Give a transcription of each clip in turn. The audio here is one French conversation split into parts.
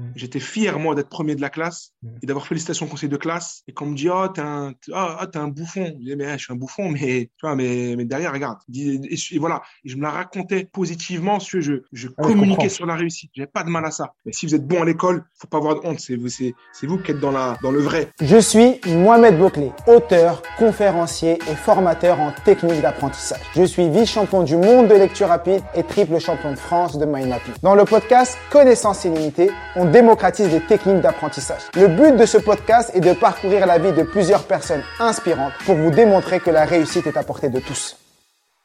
Mm. J'étais fier, moi, d'être premier de la classe mm. et d'avoir félicitations au conseil de classe. Et qu'on me dit, oh, t'es un, ah, ah, un bouffon. Je dis, mais je suis un bouffon, mais, tu vois, mais, mais derrière, regarde. Et, voilà. Et je me la racontais positivement, je, je, je ah, communiquais sur la réussite. J'avais pas de mal à ça. Mais si vous êtes bon à l'école, faut pas avoir de honte. C'est vous, c'est, vous qui êtes dans la, dans le vrai. Je suis Mohamed Bouclé, auteur, conférencier et formateur en technique d'apprentissage. Je suis vice-champion du monde de lecture rapide et triple champion de France de mind mapping. Dans le podcast Connaissance illimitée, on démocratise des techniques d'apprentissage. Le but de ce podcast est de parcourir la vie de plusieurs personnes inspirantes pour vous démontrer que la réussite est à portée de tous.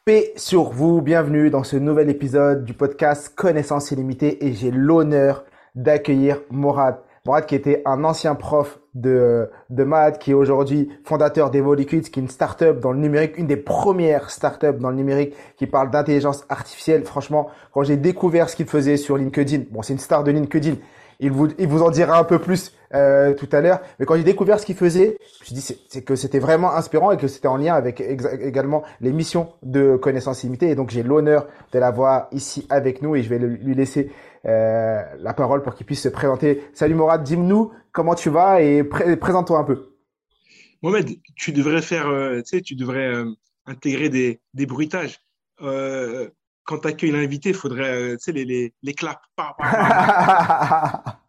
Paix sur vous, bienvenue dans ce nouvel épisode du podcast Connaissance illimitée et j'ai l'honneur d'accueillir Morad. Morad qui était un ancien prof de, de maths, qui est aujourd'hui fondateur d'Evoliquids, qui est une startup dans le numérique, une des premières startups dans le numérique qui parle d'intelligence artificielle. Franchement, quand j'ai découvert ce qu'il faisait sur LinkedIn, bon, c'est une star de LinkedIn, il vous, il vous en dira un peu plus euh, tout à l'heure. Mais quand j'ai découvert ce qu'il faisait, je me suis dit c'est que c'était vraiment inspirant et que c'était en lien avec également les missions de connaissance limitée. Et donc j'ai l'honneur de l'avoir ici avec nous et je vais lui laisser euh, la parole pour qu'il puisse se présenter. Salut Morad, dis-nous comment tu vas et présente-toi un peu. Mohamed, tu devrais faire, euh, tu sais, tu devrais euh, intégrer des, des bruitages. Euh, quand tu accueilles l'invité, il faudrait euh, tu sais, les, les, les claps.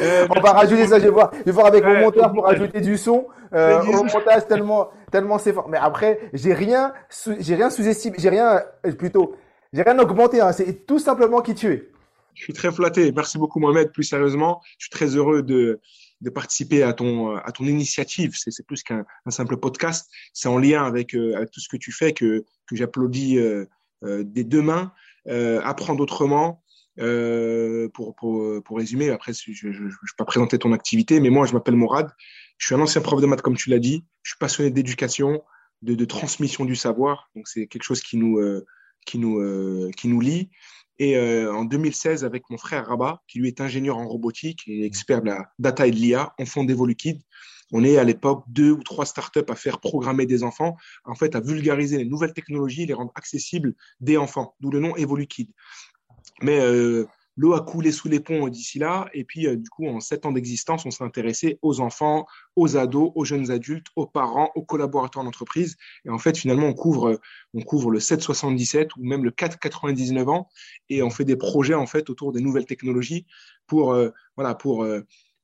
Euh, on va rajouter ça, je vais voir, je vais voir avec mon monteur pour rajouter du son euh, au montage tellement, tellement c'est fort. Mais après, j'ai rien, j'ai rien sous-estimé, j'ai rien, euh, plutôt, j'ai rien augmenté. Hein, c'est tout simplement qui tu es. Je suis très flatté. Merci beaucoup Mohamed. Plus sérieusement, je suis très heureux de, de participer à ton, à ton initiative. C'est plus qu'un simple podcast. C'est en lien avec, euh, avec, tout ce que tu fais que, que j'applaudis des deux mains, euh, apprendre autrement. Euh, pour, pour, pour, résumer, après, je ne vais pas présenter ton activité, mais moi, je m'appelle Morad. Je suis un ancien prof de maths, comme tu l'as dit. Je suis passionné d'éducation, de, de, transmission du savoir. Donc, c'est quelque chose qui nous, qui nous, qui nous lie. Et en 2016, avec mon frère Rabat, qui lui est ingénieur en robotique et expert de la data et de l'IA, on fonde Evoluquid, on est à l'époque deux ou trois startups à faire programmer des enfants, en fait, à vulgariser les nouvelles technologies, les rendre accessibles des enfants, d'où le nom EvoluKid. Mais euh, l'eau a coulé sous les ponts d'ici là, et puis euh, du coup, en sept ans d'existence, on s'est intéressé aux enfants, aux ados, aux jeunes adultes, aux parents, aux collaborateurs d'entreprise. Et en fait, finalement, on couvre, on couvre le 7,77 ou même le 4,99 ans, et on fait des projets en fait autour des nouvelles technologies pour, euh, voilà, pour,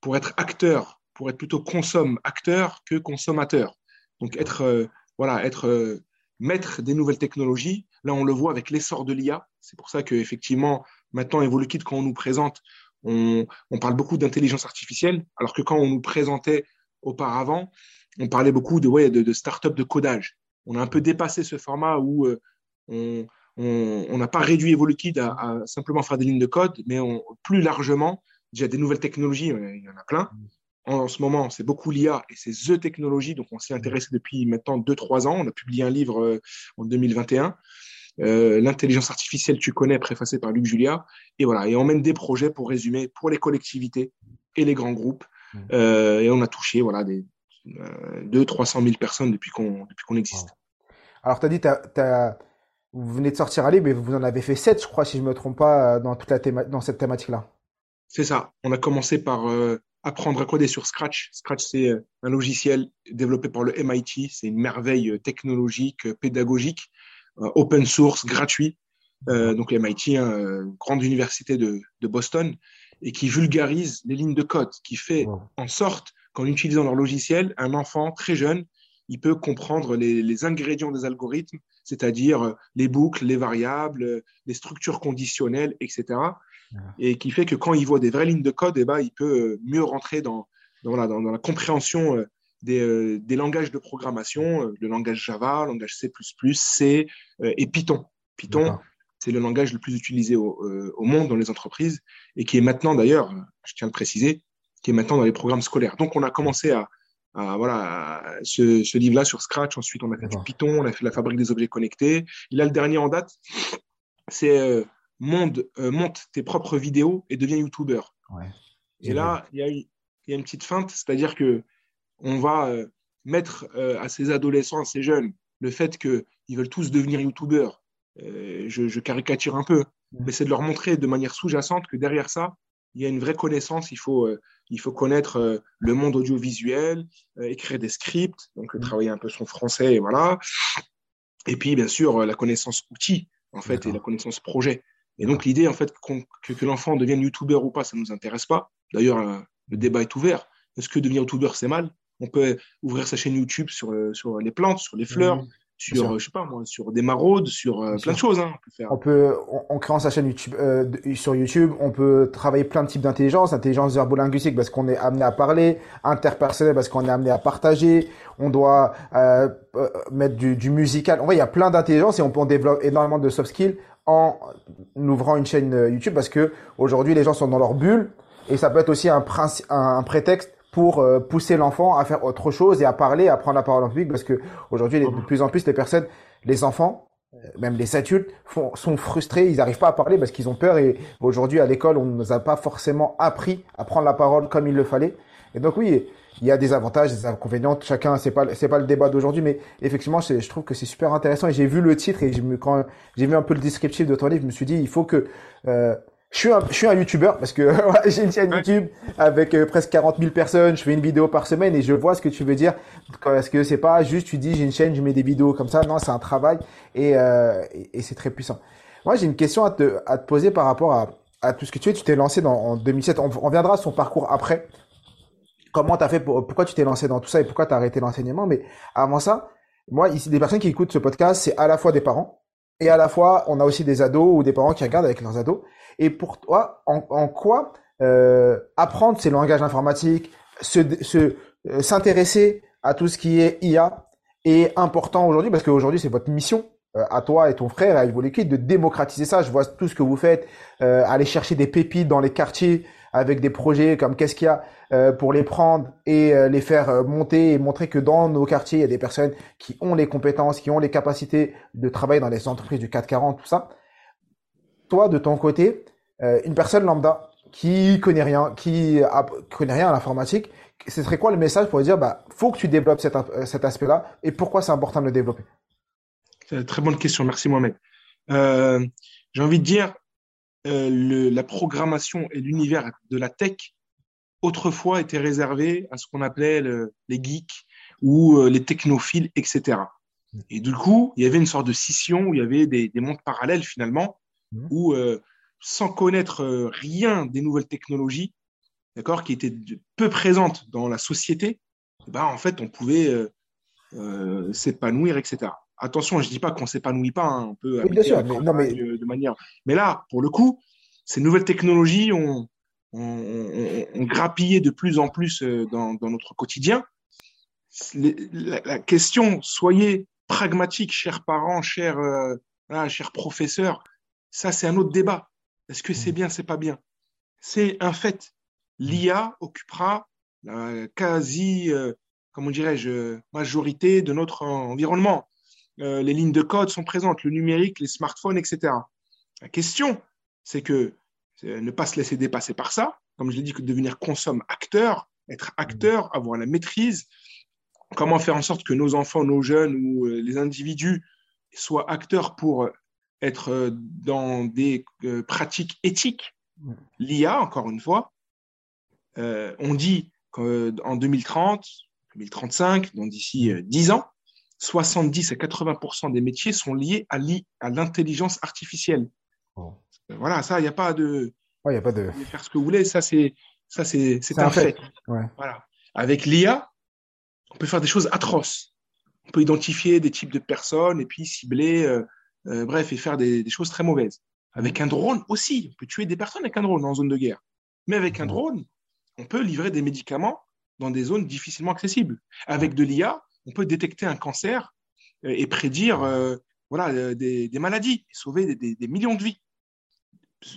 pour être acteur pour être plutôt consomme-acteur que consommateur. Donc être, euh, voilà, être euh, maître des nouvelles technologies. Là, on le voit avec l'essor de l'IA. C'est pour ça qu'effectivement, maintenant, EvoluKit, quand on nous présente, on, on parle beaucoup d'intelligence artificielle, alors que quand on nous présentait auparavant, on parlait beaucoup de, ouais, de, de start-up de codage. On a un peu dépassé ce format où euh, on n'a pas réduit EvoluKid à, à, simplement faire des lignes de code, mais on, plus largement, déjà des nouvelles technologies, il y en a plein, en, ce moment, c'est beaucoup l'IA et c'est The Technology. Donc, on s'y intéressé depuis maintenant 2-3 ans. On a publié un livre euh, en 2021. Euh, l'intelligence artificielle, tu connais, préfacé par Luc Julia. Et voilà, et on mène des projets pour résumer pour les collectivités et les grands groupes. Mmh. Euh, et on a touché voilà, des 200-300 000 personnes depuis qu'on depuis qu'on existe. Alors, tu as dit, vous venez de sortir à livre, mais vous en avez fait 7, je crois, si je ne me trompe pas, dans, toute la dans cette thématique-là. C'est ça. On a commencé par apprendre à coder sur Scratch. Scratch, c'est euh, un logiciel développé par le MIT. C'est une merveille euh, technologique, euh, pédagogique, open source, gratuit. Euh, donc MIT, hein, grande université de, de, Boston, et qui vulgarise les lignes de code, qui fait en sorte qu'en utilisant leur logiciel, un enfant très jeune, il peut comprendre les, les ingrédients des algorithmes, c'est-à-dire les boucles, les variables, les structures conditionnelles, etc et qui fait que quand il voit des vraies lignes de code, eh ben, il peut euh, mieux rentrer dans, dans, la, dans, la compréhension euh, des, euh, des, langages de programmation, le langage Java, le langage C++, C et Python. Python, c'est le langage le plus utilisé au, au, monde dans les entreprises et qui est maintenant d'ailleurs, je tiens à le préciser, qui est maintenant dans les programmes scolaires. Donc on a commencé à, à voilà ce, ce livre-là sur Scratch. Ensuite, on a fait du Python, on a fait la fabrique des objets connectés. Il là, le dernier en date, c'est euh, monde, euh, monte tes propres vidéos et deviens YouTuber. Ouais. Et là, il y, a, il y a une petite feinte, c'est-à-dire que on va euh, mettre euh, à ces adolescents, à ces jeunes, le fait qu'ils veulent tous devenir youtubeurs. Je, je, caricature un peu, mais c'est de leur montrer de manière sous-jacente que derrière ça, il y a une vraie connaissance. Il faut, il faut connaître le monde audiovisuel, écrire des scripts, donc mmh. travailler un peu son français, et voilà. Et puis, bien sûr, la connaissance outil, en fait, et la connaissance projet. Et donc, l'idée, en fait, que, que l'enfant devienne youtubeur ou pas, ça ne nous intéresse pas. D'ailleurs, le débat est ouvert. Est-ce que devenir youtubeur, c'est mal? On peut ouvrir sa chaîne YouTube sur, sur les plantes, sur les fleurs, mmh sur, je sais pas moi, sur des maraudes, sur euh, plein de choses. Hein, on peut, faire. on peut on, en créant sa chaîne YouTube, euh, sur YouTube, on peut travailler plein de types d'intelligence, intelligence verbo-linguistique parce qu'on est amené à parler, interpersonnel parce qu'on est amené à partager, on doit euh, euh mettre du, du, musical. En vrai, il y a plein d'intelligence et on peut en développer énormément de soft skills en ouvrant une chaîne euh, YouTube parce que aujourd'hui les gens sont dans leur bulle et ça peut être aussi un, un prétexte pour euh, pousser l'enfant à faire autre chose et à parler, à prendre la parole en public, parce que aujourd'hui, de plus en plus, les personnes, les enfants, euh, même les adultes, sont frustrés, ils n'arrivent pas à parler parce qu'ils ont peur. Et aujourd'hui, à l'école, on ne nous a pas forcément appris à prendre la parole comme il le fallait. Et donc oui, il y a des avantages, des inconvénients. Chacun, c'est pas c'est pas le débat d'aujourd'hui, mais effectivement, je trouve que c'est super intéressant. Et j'ai vu le titre et quand j'ai vu un peu le descriptif de ton livre, je me suis dit, il faut que euh, je suis un, je suis un youtubeur parce que j'ai une chaîne YouTube avec euh, presque 40 000 personnes. Je fais une vidéo par semaine et je vois ce que tu veux dire. Parce que c'est pas juste tu dis j'ai une chaîne, je mets des vidéos comme ça. Non, c'est un travail et, euh, et, c'est très puissant. Moi, j'ai une question à te, à te poser par rapport à, à tout ce que tu es. Tu t'es lancé dans, en 2007. On, on viendra à son parcours après. Comment t'as fait pour, pourquoi tu t'es lancé dans tout ça et pourquoi t'as arrêté l'enseignement. Mais avant ça, moi, ici, des personnes qui écoutent ce podcast, c'est à la fois des parents et à la fois, on a aussi des ados ou des parents qui regardent avec leurs ados. Et pour toi, en, en quoi euh, apprendre ces langages informatiques, s'intéresser se, euh, s'intéresser à tout ce qui est IA est important aujourd'hui parce qu'aujourd'hui c'est votre mission euh, à toi et ton frère à Evo Liquid de démocratiser ça. Je vois tout ce que vous faites, euh, aller chercher des pépites dans les quartiers avec des projets comme qu'est-ce qu'il y a euh, pour les prendre et euh, les faire euh, monter et montrer que dans nos quartiers il y a des personnes qui ont les compétences, qui ont les capacités de travailler dans les entreprises du 440, tout ça. Toi, de ton côté, une personne lambda qui connaît rien, qui a, connaît rien à l'informatique, ce serait quoi le message pour dire, bah, faut que tu développes cet, cet aspect-là et pourquoi c'est important de le développer? Très bonne question, merci Mohamed. Euh, J'ai envie de dire, euh, le, la programmation et l'univers de la tech autrefois étaient réservés à ce qu'on appelait le, les geeks ou euh, les technophiles, etc. Et du coup, il y avait une sorte de scission où il y avait des, des mondes parallèles finalement, mmh. où euh, sans connaître rien des nouvelles technologies, d'accord, qui étaient peu présentes dans la société, bah, en fait, on pouvait s'épanouir, etc. Attention, je dis pas qu'on s'épanouit pas, hein, on peut oui, bien sûr, mais, non, mais... de manière. Mais là, pour le coup, ces nouvelles technologies ont, ont, ont, ont grappillé de plus en plus euh, dans, dans notre quotidien. La, la, question, soyez pragmatiques, chers parents, chers, euh, chers professeurs, ça c'est un autre débat. Est-ce que c'est mm. bien, c'est pas bien? C'est un fait. L'IA occupera la quasi, euh, comment dirais-je, majorité de notre environnement. Euh, les lignes de code sont présentes, le numérique, les smartphones, etc. La question, c'est que ne pas se laisser dépasser par ça, comme je l'ai dit, que devenir consomme acteur, être acteur, avoir la maîtrise, comment faire en sorte que nos enfants, nos jeunes ou euh, les individus soient acteurs pour être euh, dans des euh, pratiques éthiques. L'IA, encore une fois, euh, on dit qu'en 2030, 2035, donc d'ici 10 ans, 70 à 80% des métiers sont liés à l'intelligence artificielle. Oh. Voilà, ça, il n'y a pas de. Ouais, y a pas de. Faire ce que vous voulez, ça, c'est ça c'est un, un, fait. fait. Ouais. Voilà. Avec l'IA, on peut faire des choses atroces. On peut identifier des types de personnes et puis cibler euh, euh, bref, et faire des, des, choses très mauvaises. Avec un drone aussi, on peut tuer des personnes avec un drone en zone de guerre. Mais avec un drone, on peut livrer des médicaments dans des zones difficilement accessibles. Avec de l'IA, on peut détecter un cancer euh, et prédire euh, voilà, des, maladies, sauver des, millions de vies.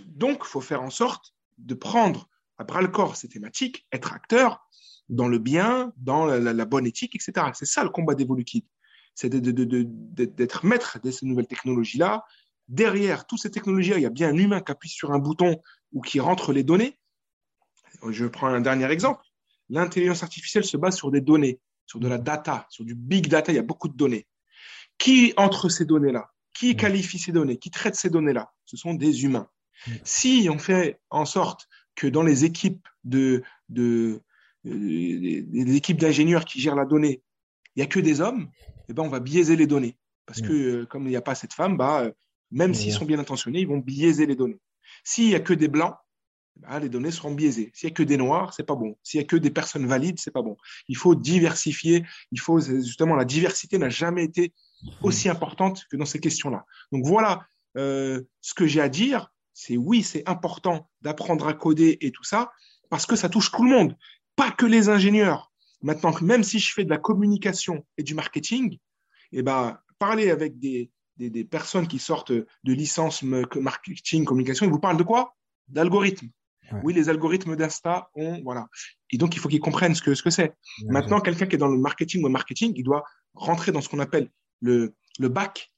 Donc, il faut faire en sorte de prendre à bras le corps ces thématiques, être acteur dans le bien, dans la, bonne éthique, etc. C'est ça le combat d'Evolukid. C'est d'être maître de ces nouvelles technologies-là. Derrière toutes ces technologies, il y a bien un humain qui appuie sur un bouton ou qui rentre les données. Je prends un dernier exemple. L'intelligence artificielle se base sur des données, sur de la data, sur du big data. Il y a beaucoup de données. Qui entre ces données-là? Qui qualifie ces données? Qui traite ces données-là? Ce sont des humains. Si on fait en sorte que dans les équipes de, de, euh, équipes d'ingénieurs qui gèrent la donnée, il n'y a que des hommes, eh ben on va biaiser les données. Parce que euh, comme il n'y a pas cette femme, bah, euh, même s'ils sont bien intentionnés, ils vont biaiser les données. S'il n'y a que des blancs, bah, les données seront biaisées. S'il n'y a que des noirs, c'est pas bon. S'il n'y a que des personnes valides, c'est pas bon. Il faut diversifier. Il faut justement la diversité n'a jamais été aussi importante que dans ces questions-là. Donc voilà ce que j'ai à dire c'est oui, c'est important d'apprendre à coder et tout ça, parce que ça touche tout le monde, pas que les ingénieurs. Maintenant, même si je fais de la communication et du marketing, eh ben, parler avec des, des, personnes qui sortent de licence marketing, communication, ils vous parlent de quoi? D'algorithmes. Oui, les algorithmes d'Insta ont, voilà. Et donc, il faut qu'ils comprennent ce que ce que c'est. Maintenant, quelqu'un qui est dans le marketing ou le marketing, il doit rentrer dans ce qu'on appelle le, le bac,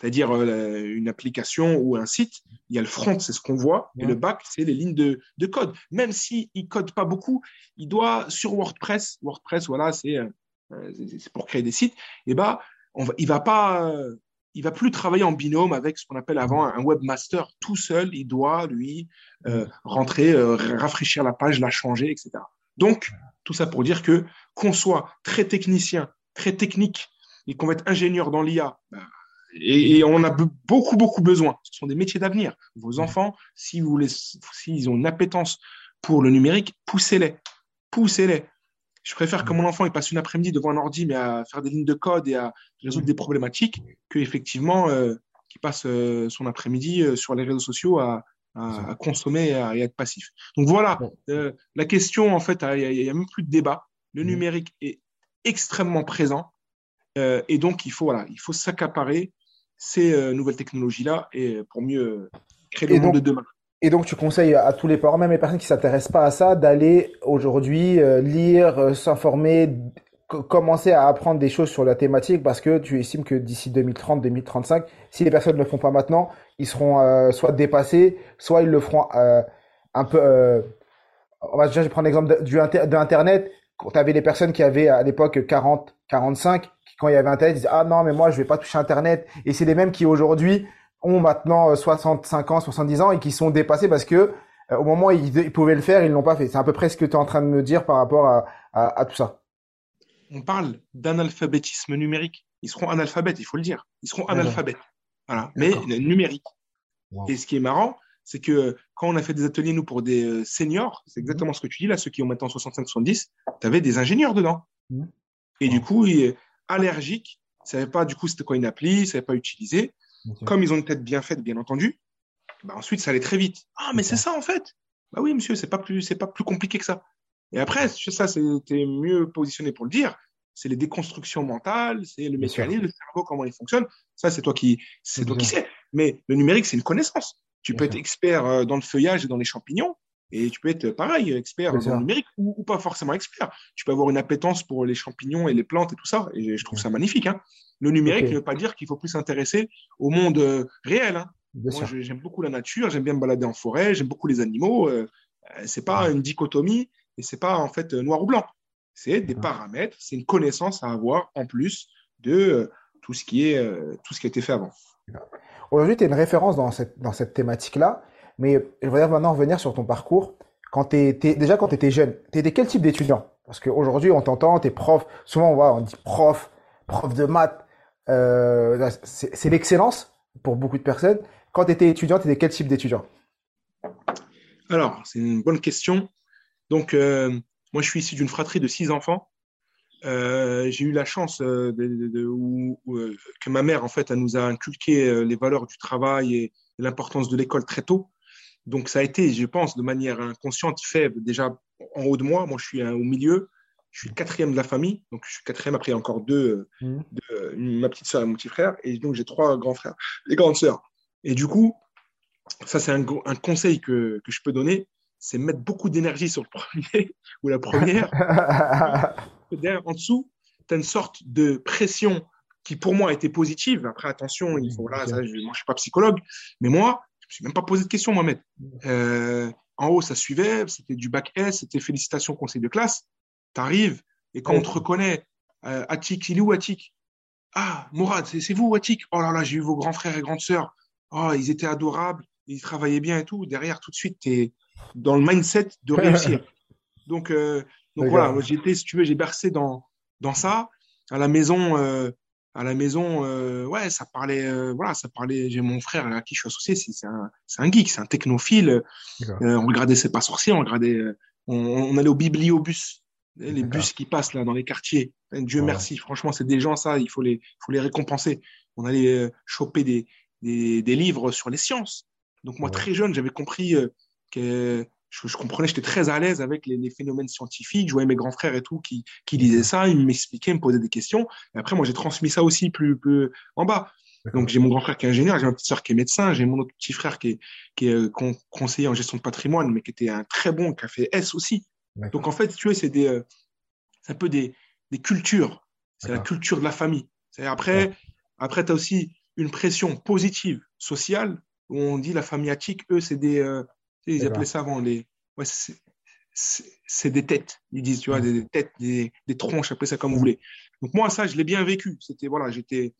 c'est-à-dire euh, une application ou un site, il y a le front, c'est ce qu'on voit, et le back, c'est les lignes de, code. Même s'il ne code pas beaucoup, il doit, sur WordPress, WordPress, voilà, c'est euh, pour créer des sites, et on va, il va pas, il va plus travailler en binôme avec ce qu'on appelle avant un webmaster tout seul. Il doit lui euh, rentrer, rafraîchir la page, la changer, etc. Donc tout ça pour dire que qu'on soit très technicien, très technique et qu'on va être ingénieur dans l'IA, bah, et, on a beaucoup, beaucoup besoin. Ce sont des métiers d'avenir. Vos enfants, si vous s'ils ont une appétence pour le numérique, poussez-les. Poussez-les. Je préfère que mon enfant il passe une après-midi devant un ordi, mais à faire des lignes de code et à résoudre des problématiques, qu'effectivement, euh, qu'il passe euh, son après-midi euh, sur les réseaux sociaux à, consommer et à, être passif. Donc voilà, euh, la question, en fait, il n'y a, même plus de débat. Le numérique est extrêmement présent. et donc, il faut, voilà, il faut s'accaparer ces nouvelles technologies-là et pour mieux créer le monde de demain. Et donc, tu conseilles à tous les parents, même les personnes qui s'intéressent pas à ça, d'aller aujourd'hui euh, lire, euh, s'informer, commencer à apprendre des choses sur la thématique parce que tu estimes que d'ici 2030, 2035, si les personnes ne le font pas maintenant, ils seront soit dépassés, soit ils le feront un peu. on va déjà prendre l'exemple de Internet. Quand tu avais les personnes qui avaient à l'époque 40, 45, quand il y avait Internet, ils disaient ah non mais moi je vais pas toucher Internet. Et c'est les mêmes qui aujourd'hui ont maintenant 65 euh, ans, 70 ans et qui sont dépassés parce que euh, au moment où ils, pouvaient le faire, ils l'ont pas fait. C'est à peu près ce que tu es en train de me dire par rapport à, à, tout ça. On parle d'analphabétisme numérique. Ils seront analphabètes, il faut le dire. Ils seront analphabètes. Voilà. Mais numérique. Et ce qui est marrant, c'est que quand on a fait des ateliers, nous, pour des euh, seniors, c'est exactement ce que tu dis là, ceux qui ont maintenant 65-70, tu avais des ingénieurs dedans. Mmh. Et du coup, allergiques, ne savaient pas du coup c'était quoi une appli, ils ne savaient pas utiliser. Comme ils ont une tête bien faite, bien entendu, bah ensuite ça allait très vite. Ah, mais c'est ça en fait. Bah oui, monsieur, c'est pas plus, c'est pas plus compliqué que ça. Et après, ça, c'était mieux positionné pour le dire. C'est les déconstructions mentales, c'est le mécanisme, le cerveau, comment il fonctionne. Ça, c'est toi qui, c'est toi qui sais. Mais le numérique, c'est une connaissance. Tu peux être expert euh, dans le feuillage et dans les champignons, et tu peux être pareil, expert en numérique ou, pas forcément expert. Tu peux avoir une appétence pour les champignons et les plantes et tout ça. Et je trouve ça magnifique. Hein. Le numérique ne veut pas dire qu'il faut plus s'intéresser au monde euh, réel. Hein. Moi, j'aime beaucoup la nature, j'aime bien me balader en forêt, j'aime beaucoup les animaux. Ce euh, euh, c'est pas une dichotomie et c'est pas en fait noir ou blanc. C'est des paramètres, c'est une connaissance à avoir en plus de tout ce qui est tout ce qui a été fait avant. Aujourd'hui, tu es une référence dans cette, dans cette thématique-là. Mais je voudrais maintenant revenir sur ton parcours. Quand t'es, déjà quand tu étais jeune, tu étais quel type d'étudiant? Parce qu'aujourd'hui, on t'entend, tu es prof. Souvent, on, voit, on dit prof, prof de maths. Euh, c'est, l'excellence pour beaucoup de personnes. Quand tu étais étudiant, tu étais quel type d'étudiant? Alors, c'est une bonne question. Donc, euh, moi, je suis issu d'une fratrie de six enfants. Euh, j'ai eu la chance que ma mère, en fait, elle nous a inculqué les valeurs du travail et l'importance de l'école très tôt. Donc, ça a été, je pense, de manière inconsciente, fait déjà en haut de moi. Moi, je suis au milieu. je suis le quatrième de la famille. Donc, je suis quatrième. Après, il y a encore deux, mmh. ma petite soeur et mon petit frère. Et donc, j'ai trois grands frères et grandes sœurs. Et du coup, ça, c'est un, un, conseil que, que, je peux donner c'est mettre beaucoup d'énergie sur le premier ou la première. en dessous, tu as une sorte de pression qui, pour moi, a été positive. Après, attention, il faut, là, je, moi, je suis pas psychologue, mais moi, me suis même pas posé de questions, Mohamed. Euh, en haut, ça suivait, c'était du bac S, c'était félicitations conseil de classe. Tu arrives, et quand on te reconnaît, euh, Atik, il est où Atik? Ah, Mourad, c'est vous, Atik? Oh là là, j'ai eu vos grands frères et grandes sœurs. Oh, ils étaient adorables, ils travaillaient bien et tout. Derrière, tout de suite, tu es dans le mindset de réussir. donc, euh, donc voilà, j'étais, si tu veux, j'ai bercé dans, dans ça. À la maison, à la maison, euh, ouais, ça parlait, euh, voilà, ça parlait. J'ai mon frère à qui je suis associé, c'est un, un geek, c'est un technophile. on regardait C'est pas sorcier, on regardait, on, on, allait au bibliobus, les bus qui passent là dans les quartiers. Dieu merci, franchement, c'est des gens ça, il faut les, faut les récompenser. On allait choper des, des, des livres sur les sciences. Donc moi, très jeune, j'avais compris que je, comprenais, j'étais très à l'aise avec les, phénomènes scientifiques. Je voyais mes grands frères et tout qui, qui disaient ça, ils m'expliquaient, me posaient des questions. Et après, moi, j'ai transmis ça aussi plus, plus en bas. Donc, j'ai mon grand frère qui est ingénieur, j'ai ma petite soeur qui est médecin, j'ai mon autre petit frère qui est, qui est euh, conseiller en gestion de patrimoine, mais qui était un très bon, qui a fait S aussi. Donc, en fait, tu vois, c'est des, euh, c'est un peu des, des cultures. C'est la culture de la famille. Après, après, tu as aussi une pression positive sociale où on dit la famille attique, eux, c'est des, euh, ils appelaient ça avant les. Ouais, c'est des têtes. Ils disent, tu vois, des, têtes, des, des, tronches, appelez ça comme vous voulez. Donc, moi, ça, je l'ai bien vécu. C'était, voilà, j'étais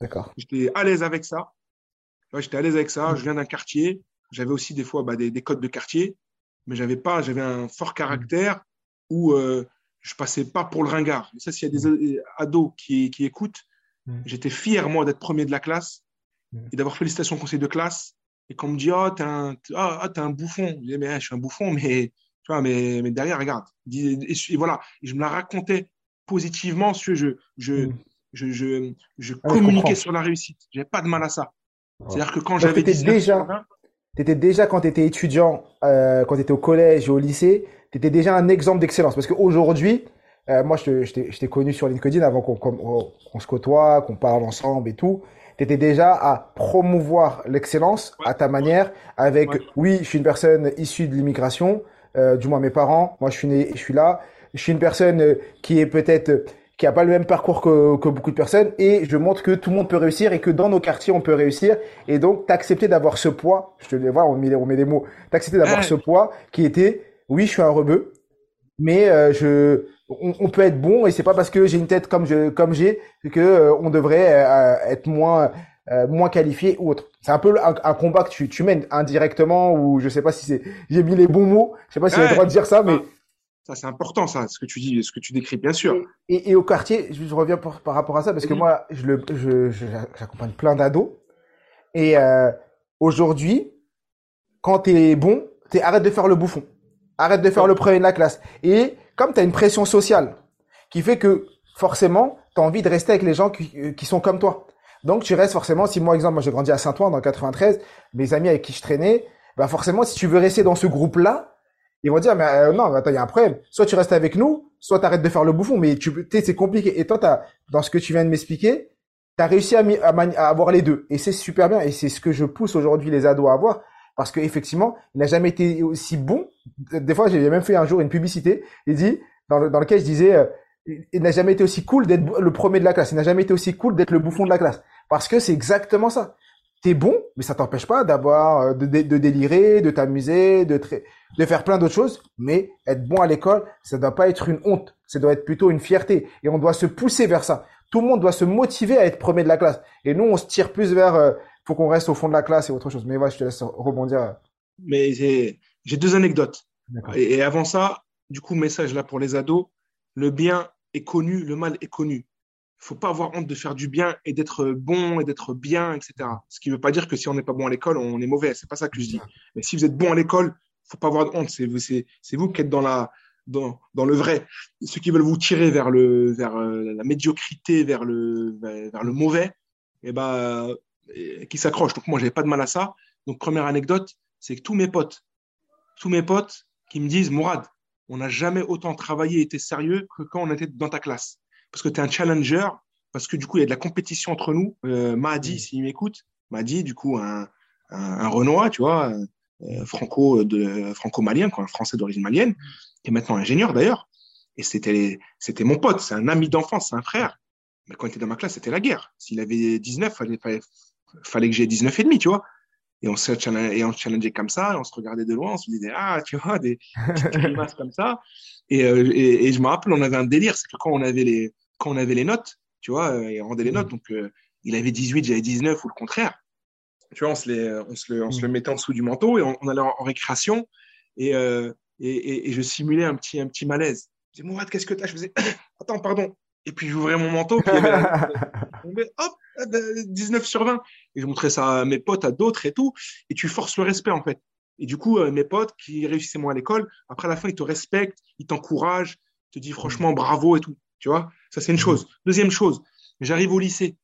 à l'aise avec ça. J'étais à l'aise avec ça. Je viens d'un quartier. J'avais aussi des fois bah, des, des, codes de quartier, mais j'avais pas, j'avais un fort caractère où euh, je passais pas pour le ringard. Et ça, s'il y a des ados qui, qui écoutent, j'étais fier, moi, d'être premier de la classe et d'avoir félicitations au conseil de classe et qu'on me dit, oh, t'es un, ah, ah, un bouffon. Je dis, mais je suis un bouffon, mais, tu vois, mais, mais derrière, regarde. Et, voilà, et je me la racontais positivement, je, je, je, mm. je, je, je communiquais sur la réussite. J'avais pas de mal à ça. C'est-à-dire que quand j'avais déjà, tu étais déjà, quand tu étais étudiant, euh, quand tu étais au collège et au lycée, tu étais déjà un exemple d'excellence. Parce qu'aujourd'hui, euh, moi, je t'ai connu sur LinkedIn avant qu'on se côtoie, qu'on parle ensemble et tout tu étais déjà à promouvoir l'excellence à ta manière avec, oui, je suis une personne issue de l'immigration, euh, du moins mes parents, moi je suis né, je suis là, je suis une personne euh, qui est peut-être qui a pas le même parcours que, que, beaucoup de personnes et je montre que tout le monde peut réussir et que dans nos quartiers on peut réussir. Et donc t'accepter d'avoir ce poids, je te le vois, on met, on met des mots, t'accepter d'avoir ce poids qui était, oui, je suis un rebeu, mais euh, je on, peut être bon et c'est pas parce que j'ai une tête comme je comme j'ai que euh, on devrait euh, être moins euh, moins qualifié ou autre. C'est un peu un, combat que tu, tu mènes indirectement ou je sais pas si c'est j'ai mis les bons mots, je sais pas si j'ai le droit de dire ça mais ça c'est important ça ce que tu dis ce que tu décris bien sûr. Et, et, au quartier, je reviens par rapport à ça parce que moi je le je j'accompagne plein d'ados. Et aujourd'hui quand tu es bon, tu arrête de faire le bouffon. Arrête de faire le premier de la classe. Et comme tu une pression sociale qui fait que forcément, tu as envie de rester avec les gens qui, euh, qui, sont comme toi. Donc tu restes forcément, si moi exemple, moi j'ai grandi à Saint-Ouen dans 93, mes amis avec qui je traînais, bah forcément si tu veux rester dans ce groupe-là, ils vont dire mais euh, non, attends, il y a un problème. Soit tu restes avec nous, soit tu arrêtes de faire le bouffon, mais tu c'est compliqué. Et toi as, dans ce que tu viens de m'expliquer, tu as réussi à, à, avoir les deux et c'est super bien et c'est ce que je pousse aujourd'hui les ados à avoir parce qu'effectivement, il n'a jamais été aussi bon. Des fois, j'ai même fait un jour une publicité, il dit, dans, le, dans lequel je disais, euh, il n'a jamais été aussi cool d'être le premier de la classe. Il n'a jamais été aussi cool d'être le bouffon de la classe. Parce que c'est exactement ça. T'es bon, mais ça t'empêche pas d'avoir, euh, de, de, délirer, de t'amuser, de, de faire plein d'autres choses. Mais être bon à l'école, ça doit pas être une honte. Ça doit être plutôt une fierté. Et on doit se pousser vers ça. Tout le monde doit se motiver à être premier de la classe. Et nous, on se tire plus vers, euh, faut qu'on reste au fond de la classe et autre chose. Mais ouais, je te laisse rebondir. Mais j'ai deux anecdotes. Et, avant ça, du coup, message là pour les ados le bien est connu, le mal est connu. Il faut pas avoir honte de faire du bien et d'être bon et d'être bien, etc. Ce qui ne veut pas dire que si on n'est pas bon à l'école, on est mauvais. C'est pas ça que je dis. Mais si vous êtes bon à l'école, faut pas avoir honte. C'est vous qui êtes dans la dans, dans, le vrai. Ceux qui veulent vous tirer vers le vers euh, la médiocrité, vers le vers le mauvais, eh ben qui s'accrochent. Donc moi, j'avais pas de mal à ça. Donc première anecdote, c'est que tous mes potes, tous mes potes qui me disent, Mourad, on n'a jamais autant travaillé et été sérieux que quand on était dans ta classe. Parce que tu es un challenger, parce que du coup, il y a de la compétition entre nous. Euh, Mahdi, s'il m'écoute, Mahdi, du coup, un, un, Renoir, tu vois, euh, franco de franco-malien, quoi, un Français d'origine malienne, qui est maintenant ingénieur d'ailleurs. Et c'était c'était mon pote, c'est un ami d'enfance, c'est un frère. Mais quand il était dans ma classe, c'était la guerre. S'il avait 19, fallait, fallait, fallait que j'ai 19 et demi, tu vois. Et on se challengeait, on challengeait comme ça, on se regardait de loin, on se disait, ah, tu vois, des petites grimaces comme ça. Et, euh, et, et, je me rappelle, on avait un délire, c'est que quand on avait les, quand on avait les notes, tu vois, euh, il rendait les notes, donc euh, il avait 18, j'avais 19 ou le contraire. Tu vois, on se, les, on se, le, on se le mm. mettait en dessous du manteau et on, allait en, récréation et, euh, et, et, je simulais un petit, un petit malaise. Je disais, Mourad, qu'est-ce que tu as Je faisais, attends, pardon. Et puis j'ouvrais mon manteau, puis hop, 19 sur 20. Et je montrais ça à mes potes, à d'autres et tout. Et tu forces le respect, en fait. Et du coup, mes potes qui réussissaient moins à l'école, après à la fin, ils te respectent, ils t'encouragent, te disent franchement bravo et tout. Tu vois, ça c'est une chose. Deuxième chose, j'arrive au lycée.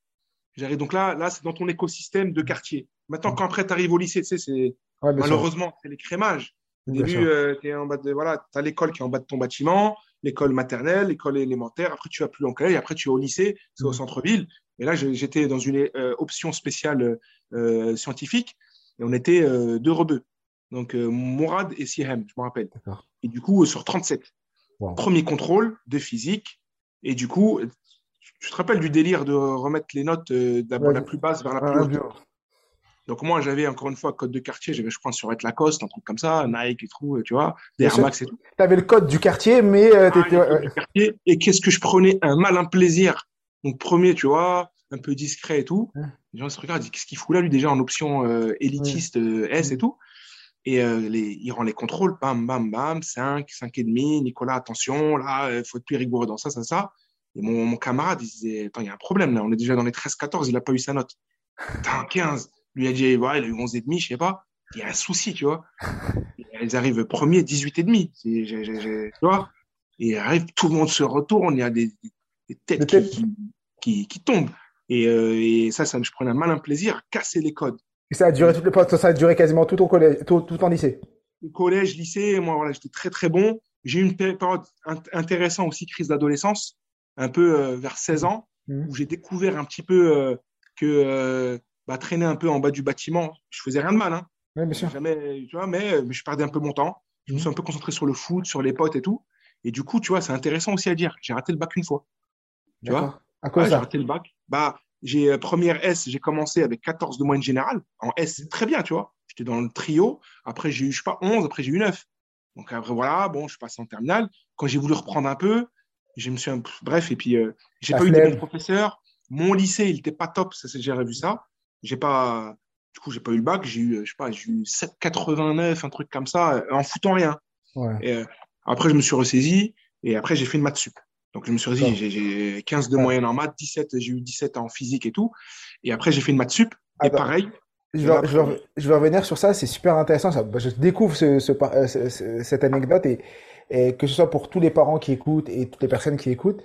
J'arrive donc là, là c'est dans ton écosystème de quartier. Maintenant, quand après tu arrives au lycée, tu sais, c'est malheureusement c'est les crémages. Au début, euh, tu voilà, as l'école qui est en bas de ton bâtiment, l'école maternelle, l'école élémentaire. Après, tu vas plus en et après tu es au lycée, c'est au mm. centre-ville. Et là, j'étais dans une euh, option spéciale euh, scientifique et on était deux rebeux. Donc Mourad et Sihem, je me rappelle. Et du coup, sur 37. Premier contrôle de physique, et du coup, tu te rappelles du délire de remettre les notes euh, de la, plus basse vers la plus haute? Donc moi, j'avais encore une fois code de quartier, j'avais je crois sur être Lacoste, un truc comme ça, Nike et tout, tu vois, des Air Max et tout. Tu avais le code du quartier, mais euh, ah, Et qu'est-ce que je prenais? Un malin plaisir. Donc premier, tu vois, un peu discret et tout. Les gens se regardent, disent qu'est-ce qu'il fout là lui déjà en option euh, élitiste S et tout. Et les, il rend les contrôles, bam, bam, bam, 5, 5 et demi, Nicolas, attention, là, il faut être plus rigoureux dans ça, ça, ça. Et mon, mon camarade, il disait, attends, il y a un problème là, on est déjà dans les 13-14, il n'a pas eu sa note. Putain, 15. Lui a dit, ouais, il a eu 11 et demi, je sais pas. Il y a un souci, tu vois. ils arrivent premier, 18 et demi. Tu vois. Et arrive, tout le monde se retourne, il y a des, des têtes qui, qui, qui, tombent. Et, euh, et ça, ça, je prenais un malin plaisir à casser les codes. Et ça a duré ça a duré quasiment tout collège, tout, tout en lycée. Collège, lycée, moi voilà, j'étais très très bon. J'ai eu une période intéressante aussi, crise d'adolescence un peu euh, vers 16 ans, mmh. où j'ai découvert un petit peu euh, que bah, traîner un peu en bas du bâtiment, je faisais rien de mal. Hein. bien sûr. Jamais, tu vois, mais, je perdais un peu mon temps. Je me mmh. suis un peu concentré sur le foot, sur les potes et tout. Et du coup, tu vois, c'est intéressant aussi à dire. J'ai raté le bac une fois. Tu vois? À quoi ça? J'ai raté le bac. Bah, j'ai première S, j'ai commencé avec 14 de moyenne générale. En S, c'est très bien, tu vois. J'étais dans le trio. Après, j'ai eu, je sais pas, 11. Après, j'ai eu 9. Donc, après, voilà, bon, je suis passé en terminale. Quand j'ai voulu reprendre un peu, je me suis bref et puis euh, j'ai pas eu de bons professeurs mon lycée il était pas top ça c'est j'ai revu ça j'ai pas du coup j'ai pas eu le bac j'ai eu je sais pas j'ai eu 7,89 un truc comme ça en foutant rien et, euh, après je me suis ressaisi et après j'ai fait une maths sup donc je me suis dit j'ai 15 de moyenne en maths 17 j'ai eu 17 en physique et tout et après j'ai fait une maths sup et pareil je vais, je, vais, je vais, revenir sur ça, c'est super intéressant. Ça. Je découvre ce, ce, euh, cette anecdote et, et que ce soit pour tous les parents qui écoutent et toutes les personnes qui écoutent.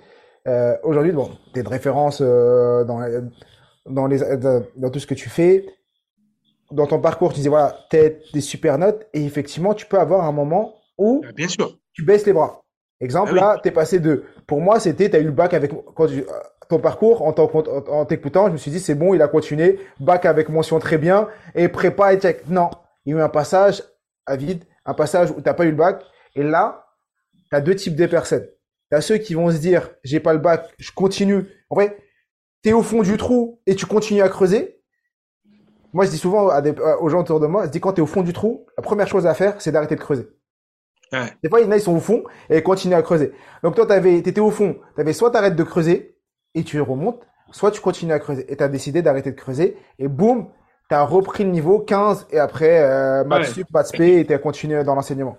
Euh, Aujourd'hui, bon, tu es de référence euh, dans, dans, les, dans, tout ce que tu fais. Dans ton parcours, tu disais, voilà, tu as des super notes et effectivement, tu peux avoir un moment où Bien sûr. tu baisses les bras. Exemple, ah là, tu es passé de... Pour moi, c'était, tu as eu le bac avec... Quand ton parcours, en t'écoutant, je me suis dit, c'est bon, il a continué, bac avec mention très bien, et prépa et check. Non, il y a eu un passage à vide, un passage où tu n'as pas eu le bac, et là, tu as deux types de personnes. Tu as ceux qui vont se dire, j'ai pas le bac, je continue. En vrai, tu es au fond du trou et tu continues à creuser. Moi, je dis souvent à des, aux gens autour de moi, je dis quand tu es au fond du trou, la première chose à faire, c'est d'arrêter de creuser. Des fois, il y en a, ils sont au fond et ils continuent à creuser. Donc toi, tu étais au fond. Tu avais soit tu arrêtes de creuser et tu remontes, soit tu continues à creuser. Et tu as décidé d'arrêter de creuser et boum, tu as repris le niveau 15 et après, euh, maths sup, maths et tu as continué dans l'enseignement.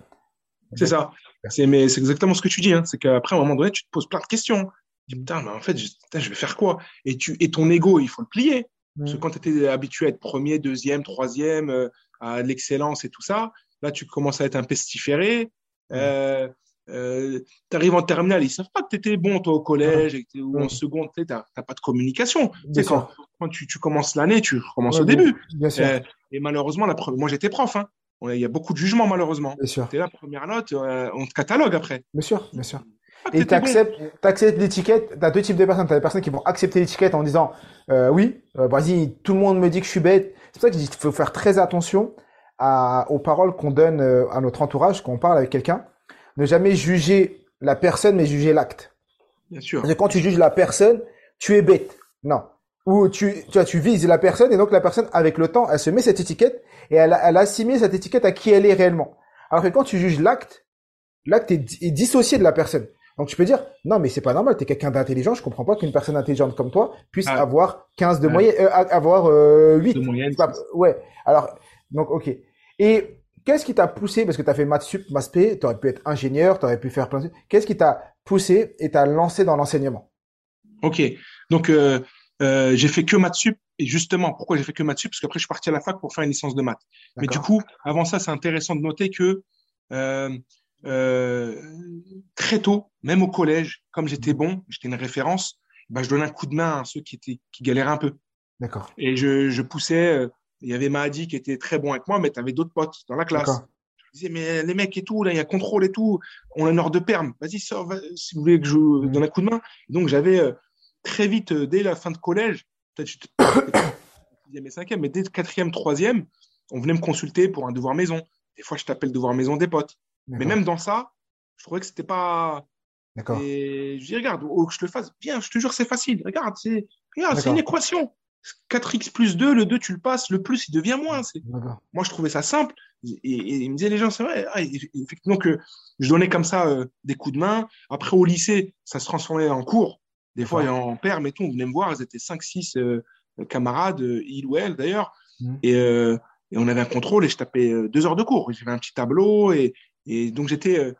C'est ça. C'est, mais c'est exactement ce que tu dis. Hein. C'est qu'après, à un moment donné, tu te poses plein de questions. Dis, putain, mais en fait, je, je vais faire quoi? Et, tu, et ton ego, il faut le plier. Parce que mm. quand tu étais habitué à être premier, deuxième, troisième, euh, à l'excellence et tout ça, là, tu commences à être un pestiféré. Mm. Euh, euh, tu arrives en terminale, ils savent pas que tu étais bon toi au collège ou en mm. seconde, tu n'as pas de communication. Quand, quand tu, tu, commences l'année, tu commences au début. Euh, et malheureusement, la moi j'étais prof. Hein. il y a beaucoup de jugements, malheureusement. Tu es là, première note, on te catalogue après. Bien sûr, bien sûr. Et tu acceptes, l'étiquette. Tu as deux types de personnes. Tu as des personnes qui vont accepter l'étiquette en disant euh, Oui, euh, vas-y, tout le monde me dit que je suis bête. C'est pour ça que je dis qu'il faut faire très attention à, aux paroles qu'on donne euh, à notre entourage quand on parle avec quelqu'un. Ne jamais juger la personne, mais juger l'acte. Bien sûr. Parce que quand tu juges la personne, tu es bête. Non. Ou tu, tu, vois, tu vises la personne et donc la personne, avec le temps, elle se met cette étiquette et elle, elle assimile cette étiquette à qui elle est réellement. Alors que quand tu juges l'acte, l'acte est, est dissocié de la personne. Donc tu peux dire non mais c'est pas normal, tu es quelqu'un d'intelligent, je comprends pas qu'une personne intelligente comme toi puisse ah. avoir 15 de moyenne euh, avoir euh, 8 de moyenne. ouais. Alors donc OK. Et qu'est-ce qui t'a poussé parce que tu as fait maths sup, maths p, tu aurais pu être ingénieur, tu aurais pu faire plein de Qu'est-ce qui t'a poussé et t'a lancé dans l'enseignement? OK. Donc euh, euh, j'ai fait que maths sup et justement pourquoi j'ai fait que maths sup? Parce qu'après je suis parti à la fac pour faire une licence de maths. Mais du coup, avant ça, c'est intéressant de noter que euh, très tôt, même au collège, comme j'étais bon, j'étais une référence, bah, je donnais un coup de main à ceux qui, étaient, qui galéraient un peu. D'accord. Et je, je poussais. Euh, il y avait Mahadi qui était très bon avec moi, mais tu avais d'autres potes dans la classe. Je disais, mais les mecs et tout, là, il y a contrôle et tout, on a une heure de perme. Vas-y, sors, si vous voulez que je mmh. donne un coup de main. Donc, j'avais euh, très vite, euh, dès la fin de collège, peut-être sixième et cinquième, mais dès le quatrième, troisième, on venait me consulter pour un devoir maison. Des fois, je t'appelle devoir maison des potes. Mais même dans ça, je trouvais que c'était pas. D'accord. Et je dis, regarde, ou que je le fasse, bien, je te jure, c'est facile. Regarde, c'est c'est une équation. 4x plus 2, le 2, tu le passes, le plus, il devient moins. Moi, je trouvais ça simple. Et, il me disait, les gens, c'est vrai. Ah, effectivement, que je donnais comme ça euh, des coups de main. Après, au lycée, ça se transformait en cours. Des fois, en perme et tout, on venait me voir, ils étaient 5-6 euh, camarades, euh, il ou elle d'ailleurs. Mmh. Et, et, on avait un contrôle et je tapais deux heures de cours. J'avais un petit tableau et, et donc j'étais, euh,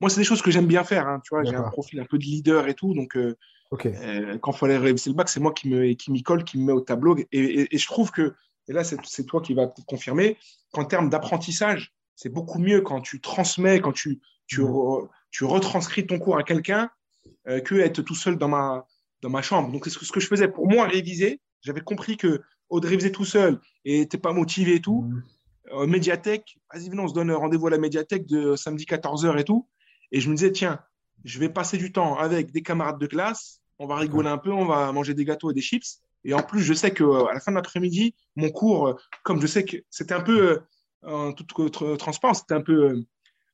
moi c'est des choses que j'aime bien faire. Hein, tu vois, j'ai un profil un peu de leader et tout, donc euh, euh, quand il fallait réviser le bac, c'est moi qui me qui m'y colle, qui me met au tableau. Et, et, je trouve que, et là c'est toi qui vas te confirmer, qu'en termes d'apprentissage, c'est beaucoup mieux quand tu transmets, quand tu tu, mmh. tu retranscris ton cours à quelqu'un que être tout seul dans ma dans ma chambre. Donc c'est ce que je faisais pour moi réviser. J'avais compris que Audrey réviser tout seul et t'es pas motivé et tout. Mmh euh, médiathèque, vas-y, venez, on se donne rendez-vous à la médiathèque de samedi 14h et tout. Et je me disais, tiens, je vais passer du temps avec des camarades de classe, on va rigoler un peu, on va manger des gâteaux et des chips. Et en plus, je sais qu'à la fin de l'après-midi, mon cours, euh, comme je sais que c'était un peu, euh, en toute transparence, c'était un peu,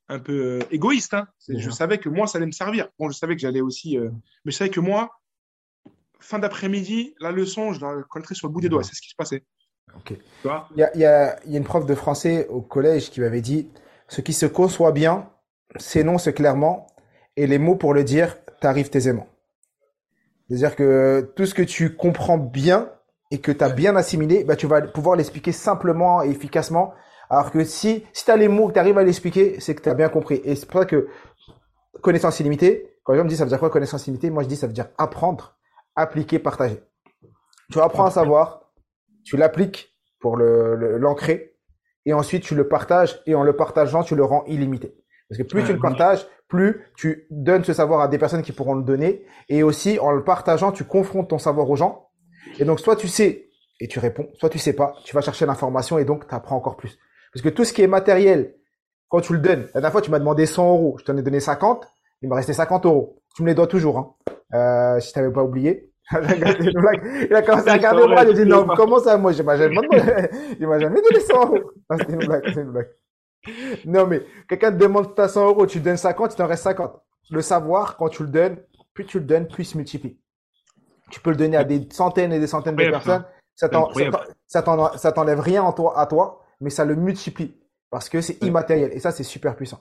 un peu égoïste. Hein. Je savais que moi, ça allait me servir. Bon, je savais que j'allais aussi, mais je savais que moi, fin d'après-midi, la leçon, je la connaîtrais sur le bout des doigts. C'est ce qui se passait. Il y a, une prof de français au collège qui m'avait dit Ce qui se conçoit bien s'énonce clairement et les mots pour le dire t'arrivent aisément. C'est-à-dire que tout ce que tu comprends bien et que tu as bien assimilé, bah, tu vas pouvoir l'expliquer simplement et efficacement. Alors que si, si tu as les mots que tu arrives à l'expliquer, c'est que tu as bien compris. Et c'est pour ça que connaissance illimitée, quand les gens me disent ça veut dire quoi connaissance illimitée, moi je dis ça veut dire apprendre, appliquer, partager. Tu apprends à savoir, tu l'appliques pour le, l'ancrer, et ensuite tu le partages, et en le partageant, tu le rends illimité. Parce que plus tu le partages, plus tu donnes ce savoir à des personnes qui pourront le donner, et aussi en le partageant, tu confrontes ton savoir aux gens. Et donc, soit tu sais et tu réponds, soit tu sais pas, tu vas chercher l'information et donc tu apprends encore plus. Parce que tout ce qui est matériel, quand tu le donnes, la dernière fois tu m'as demandé 100 euros, je t'en ai donné 50, il m'a resté 50 euros. Tu me les dois toujours, hein. Euh, si t'avais pas oublié. il a commencé à regarder moi, il a dit non, comment ça, moi, je m'a jamais il m'a jamais donné 100 euros. C'est une blague, une blague. Non, mais quelqu'un te demande ta 100 euros, tu donnes 50, il t'en reste 50. Le savoir, quand tu le donnes, plus tu le donnes, plus il se multiplie. Tu peux le donner à des centaines et des centaines de personnes. Ça t'enlève rien en toi, à toi, mais ça le multiplie parce que c'est immatériel. Et ça, c'est super puissant.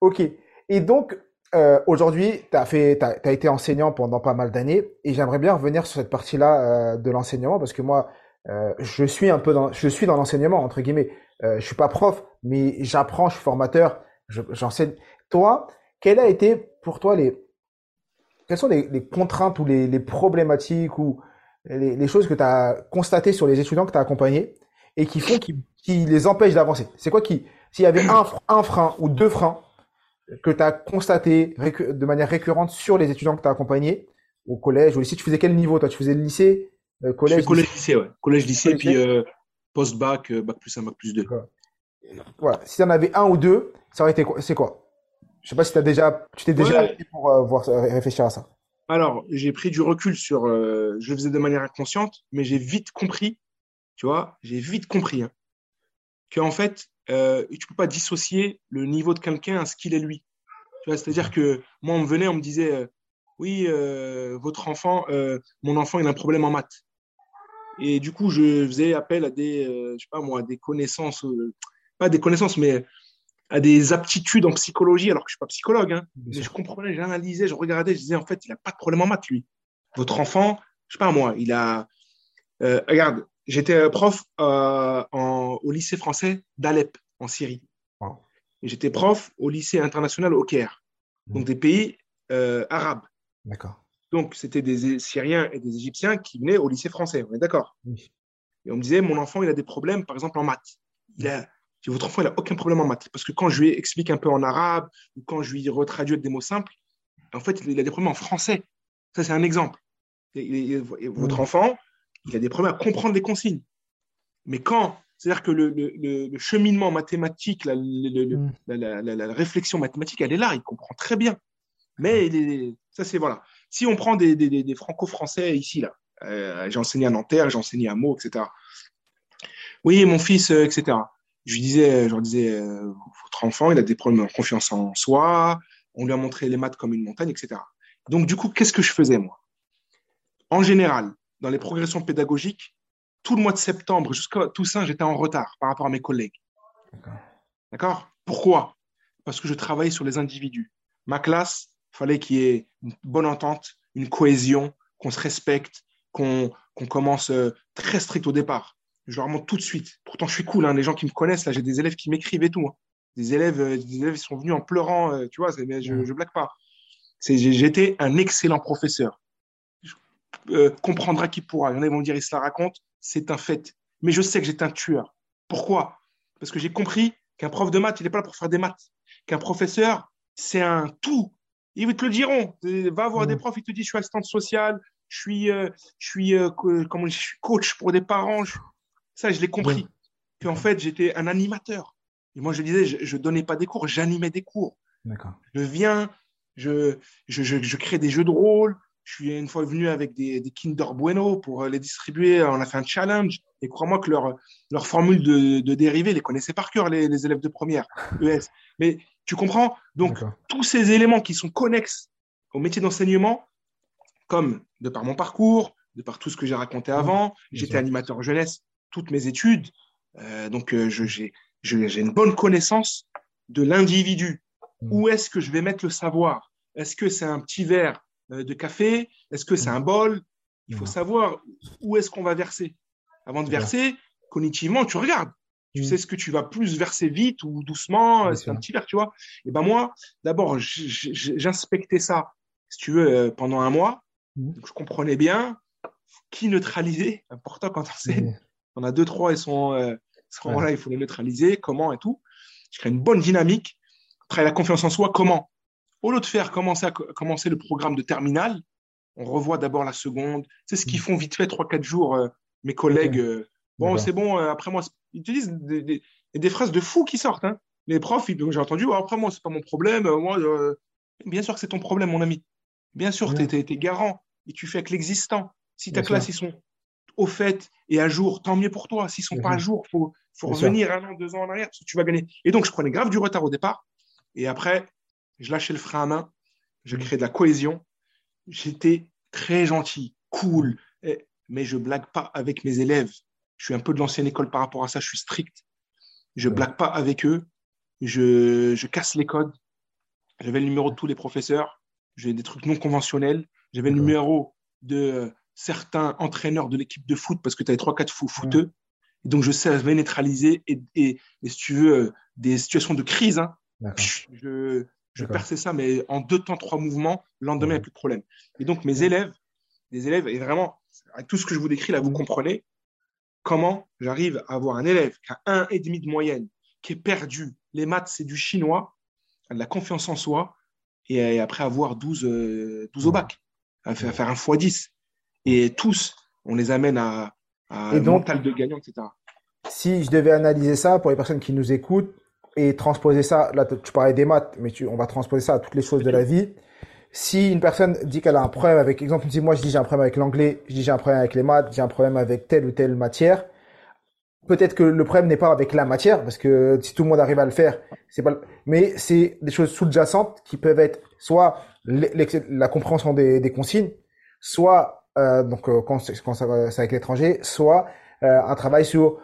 OK. Et donc, euh, aujourd'hui, tu as as été enseignant pendant pas mal d'années, et j'aimerais bien revenir sur cette partie-là euh, de l'enseignement parce que moi, euh, je suis un peu dans, je suis dans l'enseignement entre guillemets. Euh, je suis pas prof, mais j'apprends, je suis formateur, j'enseigne. Toi, quelle a été pour toi les, quelles sont les, les contraintes ou les, les, problématiques ou les, les choses que tu as constatées sur les étudiants que tu as accompagnés et qui font qui, qui les empêchent d'avancer? C'est quoi qui, s'il y avait un, un frein ou deux freins que tu as constaté de manière récurrente sur les étudiants que tu as accompagnés au collège, au lycée Tu faisais quel niveau Toi, tu faisais le lycée, euh, collège Collège, lycée, ouais. Collège, lycée, puis euh, post-bac, euh, bac plus 1, bac plus 2. voilà, si tu en avais un ou deux, ça aurait été quoi C'est quoi? Je sais pas si as déjà, tu t'es déjà Ouais. pour euh, voir, réfléchir à ça. Alors, j'ai pris du recul sur. je le faisais de manière inconsciente, mais j'ai vite compris, tu vois, j'ai vite compris hein, qu'en fait, euh, tu peux pas dissocier le niveau de quelqu'un à ce qu'il est lui. Tu vois, c'est-à-dire que moi, on me venait, on me disait, euh, oui, euh, votre enfant, euh, mon enfant, il a un problème en maths. Et du coup, je faisais appel à des, je sais pas moi, des connaissances, pas des connaissances, mais à des aptitudes en psychologie, alors que je suis pas psychologue, hein. Mais je comprenais, j'analysais, je regardais, je disais, en fait, il n'a pas de problème en maths, lui. Votre enfant, je sais pas moi, il a. regarde, j'étais euh, prof euh, en- au lycée français d'Alep, en Syrie. Wow. Et j'étais prof au lycée international au Caire, donc des pays euh, arabes. D'accord. Donc, c'était des Syriens et des Égyptiens qui venaient au lycée français, on est d'accord? Oui. Et on me disait, mon enfant, il a des problèmes, par exemple, en maths. Il a, votre enfant, il n'a aucun problème en maths. Parce que quand je lui explique un peu en arabe, ou quand je lui retraduis des mots simples, en fait, il a des problèmes en français. Ça, c'est un exemple. Et- et- et votre Mm. enfant, il a des problèmes à comprendre les consignes. Mais quand, c'est-à-dire que le, le- le- le cheminement mathématique, la, le- le- Mm. la- la- la- la réflexion mathématique, elle est là, il comprend très bien. Mais il est- ça, c'est voilà. Si on prend des, des- des- des franco-français ici, là, euh, j'ai enseigné à Nanterre, j'ai enseigné à Meaux, etc. Oui, mon fils, euh, etc. Je lui disais, je leur disais, euh, votre enfant, il a des problèmes de confiance en soi, on lui a montré les maths comme une montagne, etc. Donc, du coup, qu'est-ce que je faisais, moi? En général, dans les progressions pédagogiques, tout le mois de septembre jusqu'à Toussaint, j'étais en retard par rapport à mes collègues. D'accord. Pourquoi? Parce que je travaillais sur les individus. Ma classe, fallait qu'il y ait une bonne entente, une cohésion, qu'on se respecte, qu'on commence euh, très strict au départ. Je leur montre tout de suite. Pourtant, je suis cool. hein, Les gens qui me connaissent, là, j'ai des élèves qui m'écrivent et tout. hein. Des élèves, euh, des élèves sont venus en pleurant, euh, tu vois, mais je ne blague pas. J'étais un excellent professeur. Euh, comprendra qui pourra. Il y en a qui vont dire, il se la raconte. C'est un fait. Mais je sais que j'étais un tueur. Pourquoi? Parce que j'ai compris qu'un prof de maths, il n'est pas là pour faire des maths. Qu'un professeur, c'est un tout. Ils te le diront. Va voir Mm. des profs, ils te disent, je suis assistante sociale, je suis, euh, je suis, euh, co- comment je suis coach pour des parents. Je- Ça, je l'ai compris. Mm. Qu'en fait, j'étais un animateur. Et moi, je disais, je ne donnais pas des cours, j'animais des cours. Je viens, je, je, je, je crée des jeux de rôle. Je suis une fois venu avec des, des Kinder Bueno pour euh, les distribuer. On a fait un challenge. Et crois-moi que leur, leur formule de, de dérivés, les connaissaient par cœur, les, les élèves de première, ES. Mais tu comprends? Donc, tous ces éléments qui sont connexes au métier d'enseignement, comme de par mon parcours, de par tout ce que j'ai raconté avant, j'étais animateur jeunesse, toutes mes études, euh, donc euh, j'ai une bonne connaissance de l'individu. Mm. Où est-ce que je vais mettre le savoir? Est-ce que c'est un petit verre euh, de café Est-ce que c'est Mm. un bol? Il faut Mm. savoir où est-ce qu'on va verser. Avant de verser, cognitivement, tu regardes. Tu Mm. sais ce que tu vas plus verser vite ou doucement, euh, c'est un petit verre, tu vois. Et ben moi, d'abord, j'inspectais ça, si tu veux, euh, pendant un mois. Donc, je comprenais bien qui neutraliser. Important quand on. Mhm. On a deux, trois, ils sont, euh, sont Ouais. là, il faut les neutraliser, comment et tout. Je crée une bonne dynamique. Travailler la confiance en soi, comment? Au lieu de faire commencer, à, commencer le programme de terminale, on revoit d'abord la seconde. C'est ce qu'ils Mhm. font vite fait, trois, quatre jours, euh, mes collègues. Euh, bon, c'est bon, euh, après moi, ils te disent des, des- des phrases de fous qui sortent. Hein. Les profs, j'ai entendu, Oh, après moi, c'est pas mon problème. Moi, bien sûr que c'est ton problème, mon ami. Bien sûr, tu es, garant et tu fais avec l'existant. Si ta Bien classe, sûr. ils sont au fait et à jour, tant mieux pour toi. S'ils sont Bien pas à sûr. jour, faut, faut sûr. revenir un an, deux ans en arrière parce que tu vas gagner. Et donc, je prenais grave du retard au départ. Et après, je lâchais le frein à main. Je Mm. créais de la cohésion. J'étais très gentil, cool. Mais je blague pas avec mes élèves. Je suis un peu de l'ancienne école par rapport à ça. Je suis strict. Je blague pas avec eux. Je, je casse les codes. J'avais le numéro de tous les professeurs. J'ai des trucs non conventionnels. J'avais le numéro de euh, certains entraîneurs de l'équipe de foot parce que tu avais trois, quatre fous footeux. Et donc, je savais neutraliser et, et, et si tu veux, euh, des situations de crise. hein, je, je perçais ça, mais en deux temps, trois mouvements, le lendemain, il n'y a plus de problème. Et donc, mes élèves, des élèves, et vraiment, avec tout ce que je vous décris là, vous Mhm. comprenez comment j'arrive à avoir un élève qui a un et demi de moyenne, qui est perdu. Les maths, c'est du chinois, a de la confiance en soi, et, et après avoir 12, euh, 12 au bac, à faire, à faire un x 10. Et tous, on les amène à, à Et donc- mental de gagnant, etc. si je devais analyser ça pour les personnes qui nous écoutent et transposer ça, là tu parlais des maths, mais tu, on va transposer ça à toutes les choses de la vie. Si une personne dit qu'elle a un problème avec, exemple, si moi je dis j'ai un problème avec l'anglais, je dis j'ai un problème avec les maths, j'ai un problème avec telle ou telle matière, peut-être que le problème n'est pas avec la matière, parce que si tout le monde arrive à le faire, c'est pas, mais c'est des choses sous-jacentes qui peuvent être soit la compréhension des, des consignes, soit euh, donc euh, quand, quand c'est avec l'étranger, soit euh, un travail sur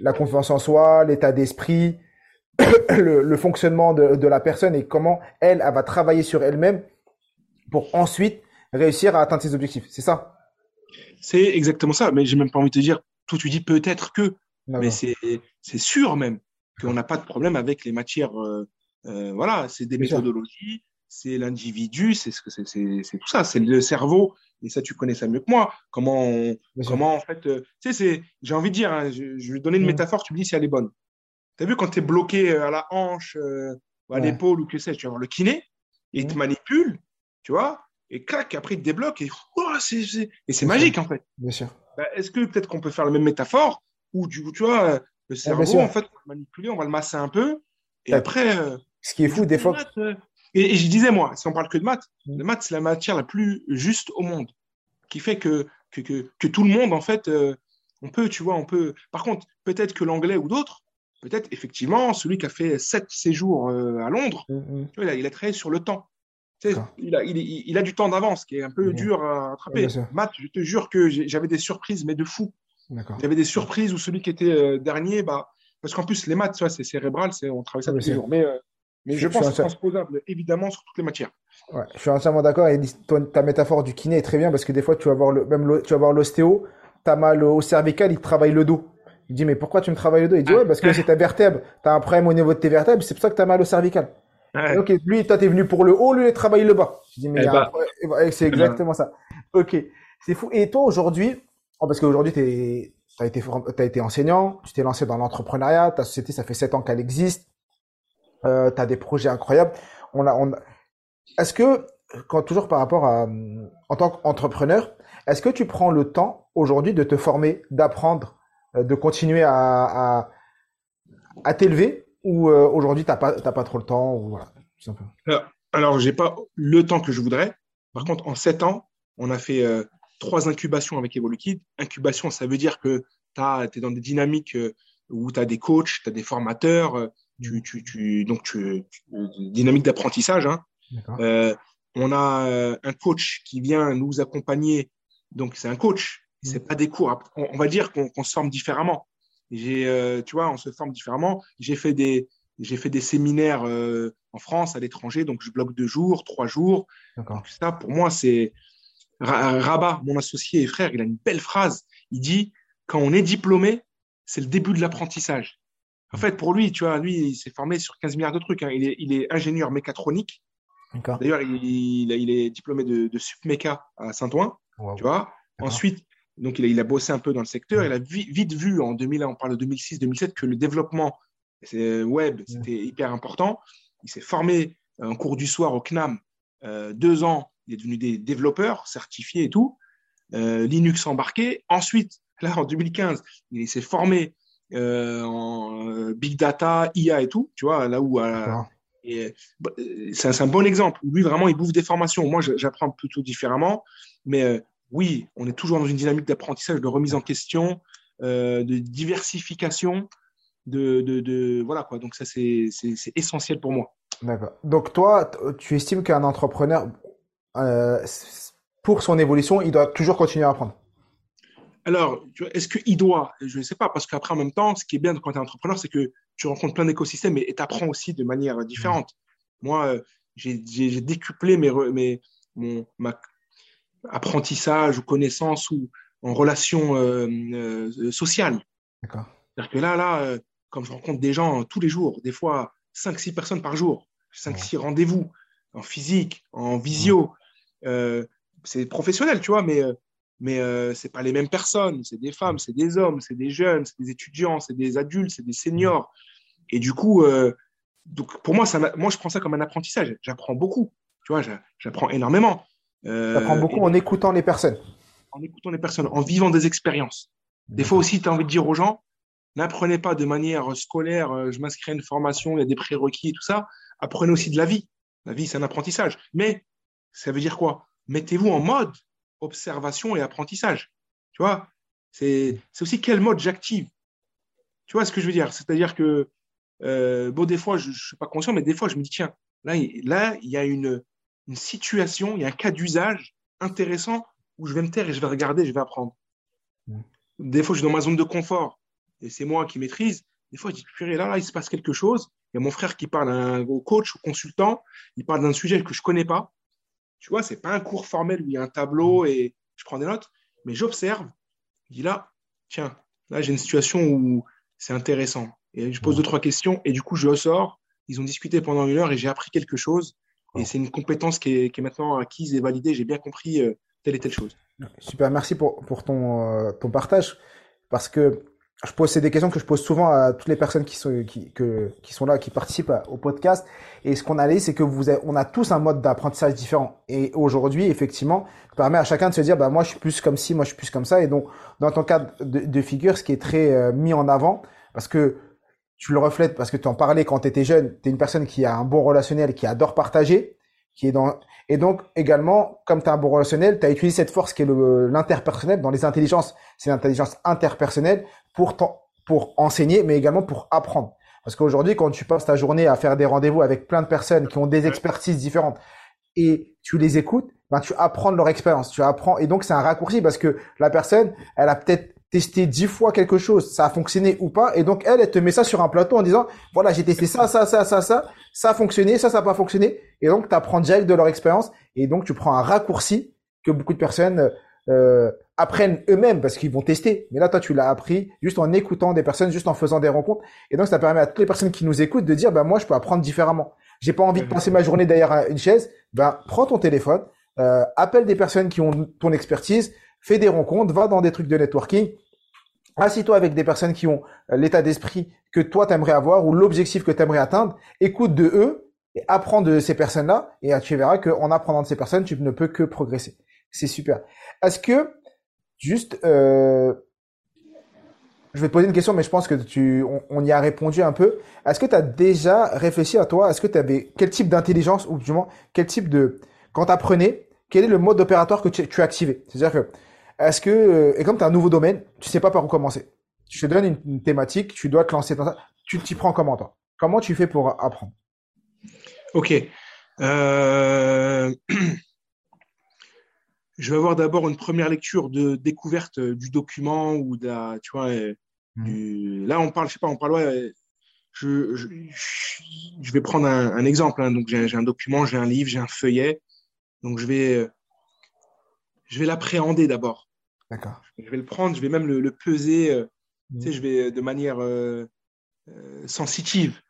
la confiance en soi, l'état d'esprit, le, le, fonctionnement de, de, la personne et comment elle, elle va travailler sur elle-même pour ensuite réussir à atteindre ses objectifs. C'est ça? C'est exactement ça. Mais j'ai même pas envie de te dire, tout tu dis peut-être que, mais c'est sûr même qu'on n'a pas de problème avec les matières. Euh, euh, voilà, c'est des méthodologies, c'est l'individu, c'est ce que c'est, tout ça, c'est le cerveau. Et ça, tu connais ça mieux que moi. Comment, on, comment en fait, euh, tu sais, c'est, j'ai envie de dire, hein, je, je, vais donner une mm. métaphore, tu me dis si elle est bonne. Tu as vu quand tu es bloqué euh, à la hanche, euh, ou à l'épaule ou que sais-je, tu vas voir le kiné, et il te manipule, tu vois, et clac, après il te débloque, et, oh, c'est, et c'est magique en fait. Bien sûr. Bah, est-ce que peut-être qu'on peut faire la même métaphore, où du coup, tu vois, le cerveau, en fait, on va le manipuler, on va le masser un peu, et après. Ce qui est fou, des fois. Et, je disais, moi, si on parle que de maths, mm. le maths, c'est la matière la plus juste au monde, qui fait que, que, que, que tout le monde, en fait, euh, on peut, tu vois, on peut. Par contre, peut-être que l'anglais ou d'autres, peut-être effectivement, celui qui a fait sept séjours euh, à Londres, mm, mm. Tu vois, il, a, il, a, travaillé sur le temps. Tu sais, il, a, il, il, a du temps d'avance, qui est un peu dur à attraper. maths, je te jure que j'avais des surprises, mais de fou. J'avais des surprises où celui qui était euh, dernier, bah, parce qu'en plus, les maths, c'est cérébral, on travaille ça tous les jours. Mais mais je, pense que c'est transposable évidemment sur toutes les matières. Ouais, je suis entièrement d'accord. Et ta métaphore du kiné est très bien parce que des fois, tu vas voir le, même tu vas voir l'ostéo, tu as mal au cervical, il travaille le dos. Il dit, mais pourquoi tu me travailles le dos? Il dit, ouais, parce que c'est ta vertèbre. Tu as un problème au niveau de tes vertèbres, c'est pour ça que tu as mal au cervical. Ok, lui, toi, tu es venu pour le haut, lui, il travaille le bas. Je dis, mais eh bah. c'est exactement ça. Ok, c'est fou. Et toi, aujourd'hui, oh, parce qu'aujourd'hui, tu as été, as été enseignant, tu t'es lancé dans l'entrepreneuriat, ta société, ça fait sept ans qu'elle existe euh, tu as des projets incroyables. On a, on Est-ce que, quand toujours par rapport à, en tant qu'entrepreneur, est-ce que tu prends le temps aujourd'hui de te former, d'apprendre, de continuer à, à, à t'élever ou euh, aujourd'hui t'as pas t'as pas trop le temps ou voilà Alors, alors j'ai pas le temps que je voudrais. Par contre, en sept ans, on a fait euh, trois incubations avec Evoluquid. Incubation, ça veut dire que tu es dans des dynamiques où tu as des coachs, tu as des formateurs, tu, tu, tu, donc tu, dynamique d'apprentissage. Hein. Euh, on a euh, un coach qui vient nous accompagner. Donc c'est un coach. C'est pas des cours. On, va dire qu'on se forme différemment. J'ai, euh, tu vois, on se forme différemment. J'ai fait des, j'ai fait des séminaires euh, en France, à l'étranger, donc je bloque deux jours, trois jours. Ça, pour moi, c'est Rabat, mon associé et frère. Il a une belle phrase. Il dit quand on est diplômé, c'est le début de l'apprentissage. En fait, pour lui, tu vois, lui, il s'est formé sur 15 milliards de trucs. Hein. Il, est, il, est, ingénieur mécatronique. D'ailleurs, il, il, est diplômé de, de SUPMECA à Saint-Ouen. Tu vois. Ensuite, donc, il a, il a, bossé un peu dans le secteur. Il a vite, vu en 2000, on parle de 2006-2007, que le développement web, c'était hyper important. Il s'est formé en cours du soir au CNAM. Euh, deux ans, il est devenu des développeurs certifiés et tout. Euh, Linux embarqué. Ensuite, là, en 2015, il s'est formé euh, en euh, big data, IA et tout, tu vois, là où euh, bah, c'est un, bon exemple. Lui, vraiment, il bouffe des formations. Moi, j'apprends plutôt différemment. Mais oui, on est toujours dans une dynamique d'apprentissage, de remise en question, de diversification. De, de, de, voilà quoi. Donc ça, c'est essentiel pour moi. D'accord. Donc toi, tu estimes qu'un entrepreneur, pour son évolution, il doit toujours continuer à apprendre? Alors, est-ce qu'il doit? Je ne sais pas, parce qu'après, en même temps, ce qui est bien quand tu es entrepreneur, c'est que tu rencontres plein d'écosystèmes et tu apprends aussi de manière différente. Moi, euh, j'ai décuplé mes, mes, mon apprentissage ou connaissance ou en relation euh, euh, sociale. C'est-à-dire que là, là, comme je rencontre des gens tous les jours, des fois 5-6 personnes par jour, 5-6 rendez-vous en physique, en visio, c'est professionnel, tu vois, mais mais euh, c'est pas les mêmes personnes. C'est des femmes, c'est des hommes, c'est des jeunes, c'est des étudiants, c'est des adultes, c'est des seniors. Et du coup, euh, donc pour moi, ça moi, je prends ça comme un apprentissage. J'apprends beaucoup. Tu vois, j'apprends énormément. Euh, j'apprends beaucoup en écoutant les personnes. En écoutant les personnes, en vivant des expériences. Des fois aussi, tu as envie de dire aux gens, n'apprenez pas de manière scolaire, euh, je m'inscris à une formation, il y a des prérequis et tout ça. Apprenez aussi de la vie. La vie, c'est un apprentissage. Mais ça veut dire quoi? Mettez-vous en mode observation et apprentissage. Tu vois? C'est aussi quel mode j'active. Tu vois ce que je veux dire? C'est-à-dire que, euh, bon, des fois, je ne suis pas conscient, mais des fois, je me dis, tiens, là, là il y a une, une situation, il y a un cas d'usage intéressant où je vais me taire et je vais regarder, je vais apprendre. Des fois, je suis dans ma zone de confort et c'est moi qui maîtrise. Des fois, je dis, purée, là, là, il se passe quelque chose. Il y a mon frère qui parle au coach, au consultant, il parle d'un sujet que je ne connais pas. Tu vois, ce n'est pas un cours formel où il y a un tableau et je prends des notes, mais j'observe. Je dis là, tiens, là, j'ai une situation où c'est intéressant. Et je pose deux, trois questions et du coup, je ressors. Ils ont discuté pendant une heure et j'ai appris quelque chose. Et c'est une compétence qui est, qui est, maintenant acquise et validée. J'ai bien compris euh, telle et telle chose. Super, merci pour, pour ton, euh, ton partage. Parce que je pose c'est des questions que je pose souvent à toutes les personnes qui sont qui, que, qui sont là qui participent au podcast et ce qu'on a dit c'est que vous avez, on a tous un mode d'apprentissage différent et aujourd'hui effectivement ça permet à chacun de se dire bah moi je suis plus comme ci moi je suis plus comme ça et donc dans ton cas de, de figure ce qui est très euh, mis en avant parce que tu le reflètes parce que tu en parlais quand tu étais jeune tu es une personne qui a un bon relationnel qui adore partager qui est dans et donc également comme tu as un bon relationnel tu as utilisé cette force qui est l'interpersonnel dans les intelligences c'est l'intelligence interpersonnelle pour, pour enseigner, mais également pour apprendre. Parce qu'aujourd'hui, quand tu passes ta journée à faire des rendez-vous avec plein de personnes qui ont des expertises différentes et tu les écoutes, ben, tu apprends de leur expérience. Tu apprends. Et donc, c'est un raccourci parce que la personne, elle a peut-être testé dix fois quelque chose, ça a fonctionné ou pas. Et donc, elle, elle te met ça sur un plateau en disant, voilà, j'ai testé ça, ça, ça, ça, ça, ça a fonctionné, ça, ça n'a pas fonctionné. Et donc, tu apprends direct de leur expérience. Et donc, tu prends un raccourci que beaucoup de personnes euh, apprennent eux-mêmes parce qu'ils vont tester. Mais là, toi, tu l'as appris juste en écoutant des personnes, juste en faisant des rencontres. Et donc, ça permet à toutes les personnes qui nous écoutent de dire, ben moi, je peux apprendre différemment. J'ai pas envie de passer ma journée derrière une chaise. Ben, prends ton téléphone, euh, appelle des personnes qui ont ton expertise, fais des rencontres, va dans des trucs de networking. Assis-toi avec des personnes qui ont euh, l'état d'esprit que toi t'aimerais avoir ou l'objectif que t'aimerais atteindre. Écoute de eux et apprends de ces personnes-là. Et tu verras qu'en apprenant de ces personnes, tu ne peux que progresser. C'est super. Est-ce que Juste, euh, je vais te poser une question, mais je pense que tu, on, y a répondu un peu. Est-ce que tu as déjà réfléchi à toi? Est-ce que tu avais quel type d'intelligence ou du moins quel type de quand tu apprenais, quel est le mode opératoire que tu, as activé C'est-à-dire que est-ce que euh, et comme tu as un nouveau domaine, tu sais pas par où commencer. Je te donne une, thématique, tu dois te lancer dans ça. Tu t'y prends comment toi? Comment tu fais pour apprendre? Ok. Euh... je vais avoir d'abord une première lecture de découverte euh, du document ou de, tu vois, mmh. là on parle, je sais pas, on parle, ouais, je, je, vais prendre un, exemple. Hein. donc j'ai un document, j'ai un livre, j'ai un feuillet. Donc je vais, je vais l'appréhender d'abord. D'accord. Je vais le prendre, je vais même le, peser. Tu sais, mmh. je vais de manière sensitive.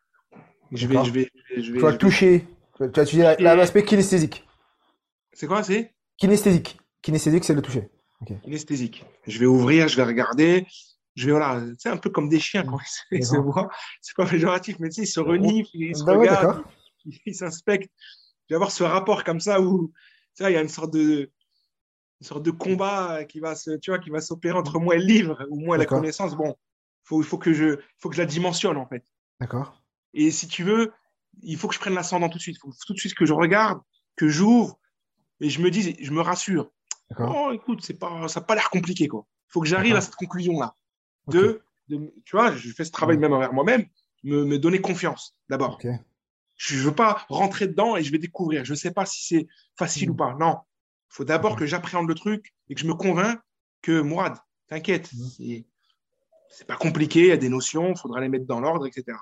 Je vais, je vais, je vais, tu vas toucher. Tu vas utiliser l'aspect kinesthésique. C'est quoi, c'est? Kinesthésique. Kinesthésique, c'est le toucher. Kinesthésique. Je vais ouvrir, je vais regarder. Je vais, voilà, c'est un peu comme des chiens quand ils se voient. C'est pas péjoratif, mais tu sais, ils se reniflent, ils se bah regardent, ils s'inspectent. Je vais avoir ce rapport comme ça où, tu sais, il y a une sorte de, une sorte de combat qui va se, tu vois, qui va s'opérer entre moi et le livre, ou moi et la connaissance. Bon, faut, il faut que je, faut que je la dimensionne, en fait. D'accord. Et si tu veux, il faut que je prenne l'ascendant tout de suite. Il faut tout de suite que je regarde, que j'ouvre, et je me dis, je me rassure. Oh, écoute, c'est pas, ça n'a pas l'air compliqué, quoi. Il faut que j'arrive à cette conclusion-là. De, tu vois, je fais ce travail même envers moi-même, me, me, donner confiance, d'abord. Je ne veux pas rentrer dedans et je vais découvrir. Je ne sais pas si c'est facile ou hmm. pas. Non. Il faut d'abord que j'appréhende le truc et que je me convainc que, Mourad, t'inquiète, c'est pas compliqué, il y a des notions, il faudra les mettre dans l'ordre, etc.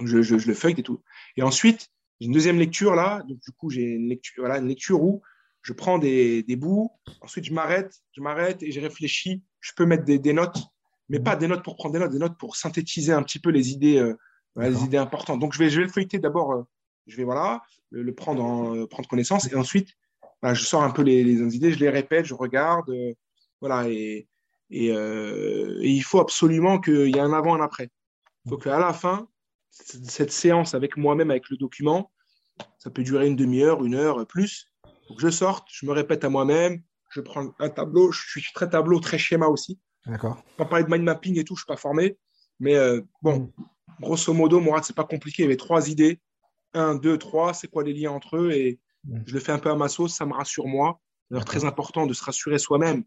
Je, je, je, le feuille et tout. Et ensuite, j'ai une deuxième lecture là, donc du coup j'ai une lecture, voilà, une lecture où je prends des, des bouts, ensuite je m'arrête, je m'arrête et je réfléchis. Je peux mettre des, des, notes, mais pas des notes pour prendre des notes, des notes pour synthétiser un petit peu les idées, euh, les idées importantes. Donc je vais, je vais le feuilleter d'abord, euh, je vais voilà, le, prendre, en, euh, prendre connaissance et ensuite bah, je sors un peu les, les, idées, je les répète, je regarde, voilà et, et, et, il faut absolument qu'il y ait un avant et un après. Il faut qu'à la fin, cette séance avec moi-même, avec le document, ça peut durer une demi-heure, une heure, plus. Donc je sorte, je me répète à moi-même, je prends un tableau, je suis très tableau, très schéma aussi. D'accord. On parler de mind mapping et tout, je ne suis pas formé. Mais euh, bon, mm. grosso modo, Mourad, c'est pas compliqué. Il y avait trois idées. Un, deux, trois, c'est quoi les liens entre eux Et. Je le fais un peu à ma sauce, ça me rassure moi. C'est très important de se rassurer soi-même.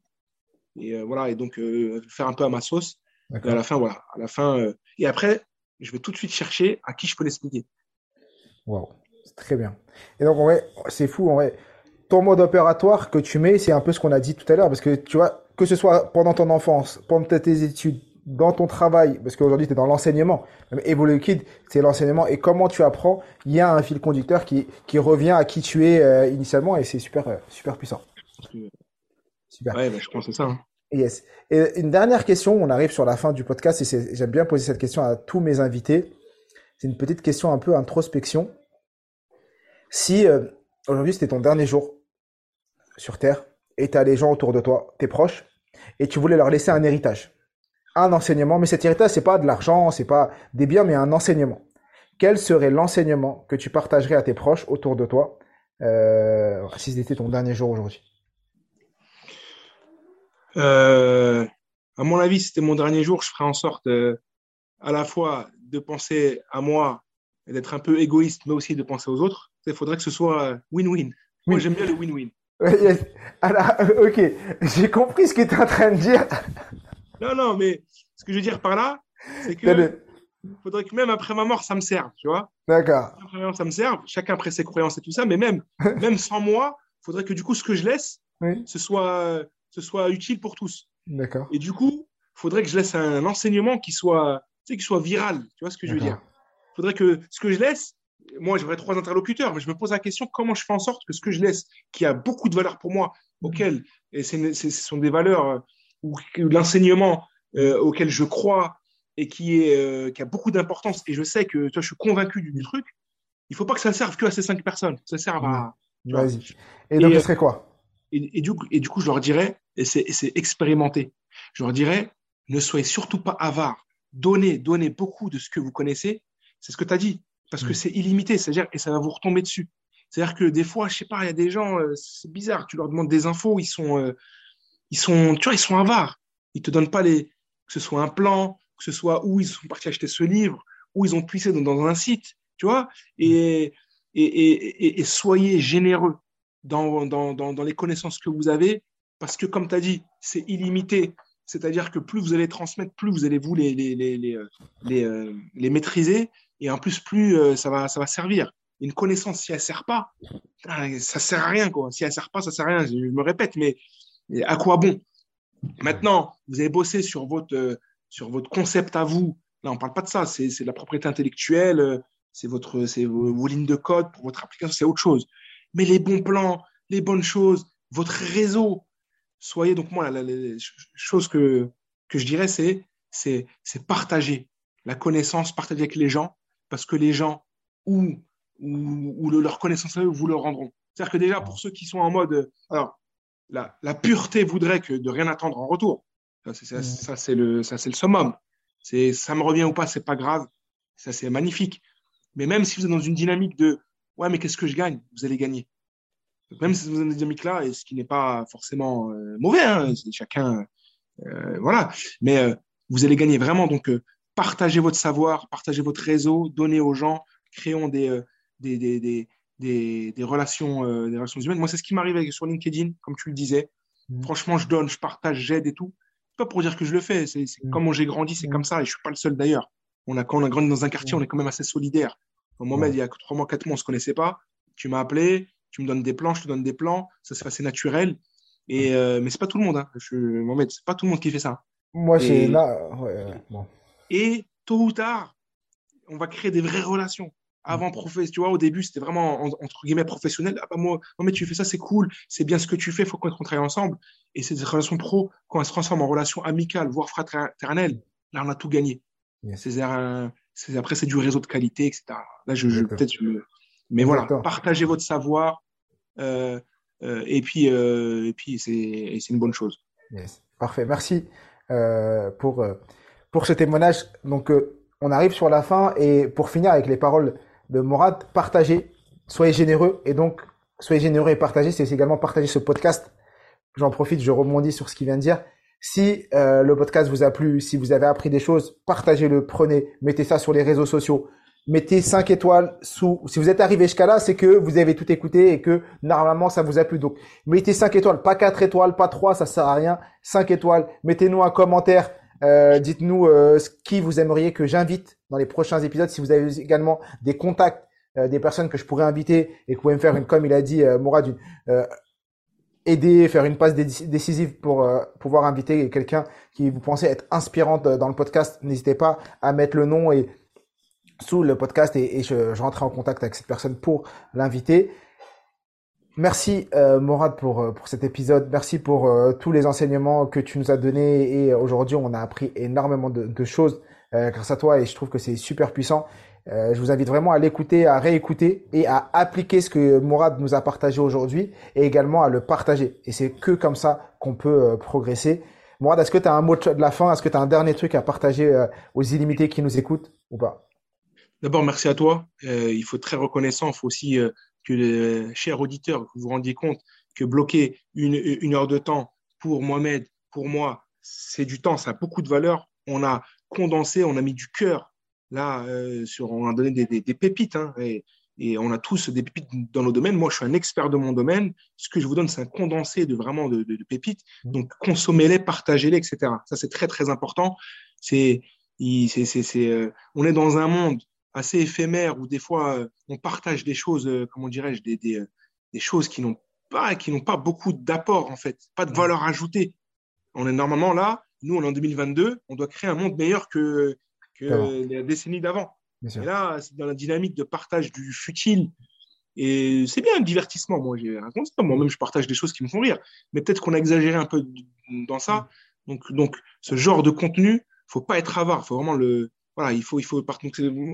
Et euh, voilà, et donc euh, faire un peu à ma sauce. Et à la fin, voilà. À la fin, et après, je vais tout de suite chercher à qui je peux l'expliquer. Wow, très bien. Et donc, en vrai, c'est fou, en vrai. Ton mode opératoire que tu mets, c'est un peu ce qu'on a dit tout à l'heure, parce que tu vois, que ce soit pendant ton enfance, pendant tes études, dans ton travail, parce qu'aujourd'hui tu es dans l'enseignement, Evolve Kid, c'est l'enseignement, et comment tu apprends, il y a un fil conducteur qui, qui revient à qui tu es euh, initialement, et c'est super, euh, super puissant. Super. Ouais, bah, je pense que c'est ça. Hein. Yes. Et une dernière question, on arrive sur la fin du podcast, et j'aime bien poser cette question à tous mes invités. C'est une petite question un peu introspection. Si euh, aujourd'hui c'était ton dernier jour sur Terre, et tu as les gens autour de toi, tes proches, et tu voulais leur laisser un héritage, un enseignement, mais cet héritage, c'est pas de l'argent, c'est pas des biens, mais un enseignement. Quel serait l'enseignement que tu partagerais à tes proches autour de toi euh, si c'était ton dernier jour aujourd'hui? Euh, À mon avis, c'était mon dernier jour, je ferais en sorte euh, à la fois de penser à moi et d'être un peu égoïste, mais aussi de penser aux autres. Il faudrait que ce soit win-win. Moi, j'aime bien le win-win. Ok, j'ai compris ce que tu es en train de dire. Non, non, mais ce que je veux dire par là, c'est que faudrait que même après ma mort, ça me serve, tu vois. D'accord. Après ma mort, ça me serve, chacun après ses croyances et tout ça, mais même, même sans moi, faudrait que du coup, ce que je laisse, ce, soit, ce soit utile pour tous. D'accord. Et du coup, faudrait que je laisse un enseignement qui soit, tu sais, qui soit viral, tu vois ce que je veux dire. Faudrait que ce que je laisse, moi, j'aurais trois interlocuteurs, mais je me pose la question comment je fais en sorte que ce que je laisse, qui a beaucoup de valeur pour moi, auquel, et ce sont des valeurs euh, ou l'enseignement euh, auquel je crois et qui, est, euh, qui a beaucoup d'importance, et je sais que toi, je suis convaincu du, truc, il faut pas que ça serve que à ces cinq personnes. Ça serve à. Vas-y. Et donc, ce serait quoi? et, du, et du coup, je leur dirais, et c'est expérimenter, je leur dirais, ne soyez surtout pas avares. Donnez, donnez beaucoup de ce que vous connaissez. C'est ce que tu as dit parce que mm. c'est illimité, c'est-à-dire et ça va vous retomber dessus. C'est-à-dire que des fois, je sais pas, il y a des gens, euh, c'est bizarre, tu leur demandes des infos, ils sont, euh, ils sont, tu vois, ils sont avares. Ils te donnent pas les, que ce soit un plan, que ce soit où ils sont partis acheter ce livre, où ils ont puissé dans, dans un site, tu vois. Et, et, et, et, soyez généreux dans, dans, dans, dans les connaissances que vous avez, parce que comme tu as dit, c'est illimité. C'est-à-dire que plus vous allez transmettre, plus vous allez vous les, les, les, les, les, les maîtriser et en plus, plus euh, ça, va, ça va servir. Une connaissance, si elle ne sert pas, ça ne sert à rien. Quoi. Si elle ne sert pas, ça ne sert à rien. Je me répète, mais à quoi bon? Maintenant, vous avez bossé sur votre, euh, sur votre concept à vous. Là, on ne parle pas de ça. C'est la propriété intellectuelle, euh, c'est vos, vos lignes de code pour votre application, c'est autre chose. Mais les bons plans, les bonnes choses, votre réseau, soyez donc moi, la, la, chose que, que je dirais, c'est c'est partager la connaissance, partager avec les gens, parce que les gens ou, ou, leur connaissance à eux vous le rendront. C'est-à-dire que déjà, pour ceux qui sont en mode. Alors, la, la pureté voudrait que de rien attendre en retour. Ça, ça, c'est le, ça, c'est le summum. C'est, ça me revient ou pas, c'est pas grave. Ça, c'est magnifique. Mais même si vous êtes dans une dynamique de ouais, mais qu'est-ce que je gagne? Vous allez gagner. Même si vous êtes dans une dynamique-là, et ce qui n'est pas forcément euh, mauvais, hein, c'est chacun. Euh, voilà. Mais euh, vous allez gagner vraiment. Donc, partagez votre savoir, partagez votre réseau, donnez aux gens, créons des, des, des, des, des, relations, euh, des relations humaines. Moi, c'est ce qui m'arrive sur LinkedIn, comme tu le disais. Mmh. Franchement, je donne, je partage, j'aide et tout. Pas pour dire que je le fais, c'est mmh. comment j'ai grandi, c'est mmh. comme ça, et je suis pas le seul d'ailleurs. On a, quand on a grandi dans un quartier, on est quand même assez solidaire. Au moment, il y a trois mois, quatre mois, on se connaissait pas. Tu m'as appelé, tu me donnes des plans, je te donne des plans. Ça, c'est assez naturel. Et, euh, mais c'est pas tout le monde. Hein. Je, Mohamed, c'est pas tout le monde qui fait ça. Moi, c'est là. Ouais. Et tôt ou tard, on va créer des vraies relations. Avant, mm. professeur, tu vois, au début, c'était vraiment entre guillemets professionnel. Ah bah moi, non, mais tu fais ça, c'est cool, c'est bien ce que tu fais, faut qu'on travaille ensemble. Et ces relations pro, quand elles se transforment en relations amicales, voire fraternelles, là, on a tout gagné. C'est, après, c'est du réseau de qualité, etc. Là, je, je peut-être, mais voilà, partagez votre savoir, euh, euh, et puis, euh, et puis, c'est, c'est une bonne chose. Yes. Parfait, merci pour pour ce témoignage. Donc, euh, on arrive sur la fin et pour finir avec les paroles de Morad, partagez, soyez généreux et donc soyez généreux et partagez, c'est également partager ce podcast. J'en profite, je rebondis sur ce qu'il vient de dire. Si euh, le podcast vous a plu, si vous avez appris des choses, partagez-le, prenez, mettez ça sur les réseaux sociaux. Mettez 5 étoiles sous. Si vous êtes arrivé jusqu'à là, c'est que vous avez tout écouté et que normalement ça vous a plu. Donc mettez 5 étoiles, pas 4 étoiles, pas 3, ça sert à rien. 5 étoiles. Mettez-nous un commentaire. Euh, dites-nous euh, qui vous aimeriez que j'invite dans les prochains épisodes. Si vous avez également des contacts, des personnes que je pourrais inviter et que vous pouvez me faire une, comme il a dit Mourad, une, aider, faire une passe décisive pour euh, pouvoir inviter quelqu'un qui vous pensez être inspirante dans le podcast, n'hésitez pas à mettre le nom et sous le podcast et, je rentrerai en contact avec cette personne pour l'inviter. Merci euh, Morad pour euh, pour cet épisode. Merci pour euh, tous les enseignements que tu nous as donnés et aujourd'hui on a appris énormément de, de choses grâce à toi et je trouve que c'est super puissant. Euh, je vous invite vraiment à l'écouter, à réécouter et à appliquer ce que Mourad nous a partagé aujourd'hui et également à le partager. Et c'est que comme ça qu'on peut euh, progresser. Mourad, est-ce que tu as un mot de la fin? Est-ce que tu as un dernier truc à partager euh, aux illimités qui nous écoutent ou pas? D'abord, merci à toi. il faut être très reconnaissant. Il faut aussi que les chers auditeurs, vous vous rendiez compte que bloquer une, une heure de temps pour Mohamed, pour moi, c'est du temps, ça a beaucoup de valeur. On a condensé, on a mis du cœur Là, euh, sur, on a donné des, des, des pépites, hein, et, et, on a tous des pépites dans nos domaines. Moi, je suis un expert de mon domaine. Ce que je vous donne, c'est un condensé de vraiment de, de, de pépites. Mmh. Donc, consommez-les, partagez-les, etc. Ça, c'est très, très important. C'est, c'est, c'est, euh, on est dans un monde assez éphémère où des fois, euh, on partage des choses, euh, comment dirais-je, des, des, des choses qui n'ont pas, qui n'ont pas beaucoup d'apport, en fait, pas de valeur ajoutée. On est normalement là, nous, on est en 2022, on doit créer un monde meilleur que, que les décennies d'avant. Et là, c'est dans la dynamique de partage du futile. Et c'est bien un divertissement. Moi, j'ai raconté ça. Moi-même, je partage des choses qui me font rire. Mais peut-être qu'on a exagéré un peu dans ça. Donc, donc ce genre de contenu, faut pas être avare. Faut vraiment le. Voilà, il faut, il faut.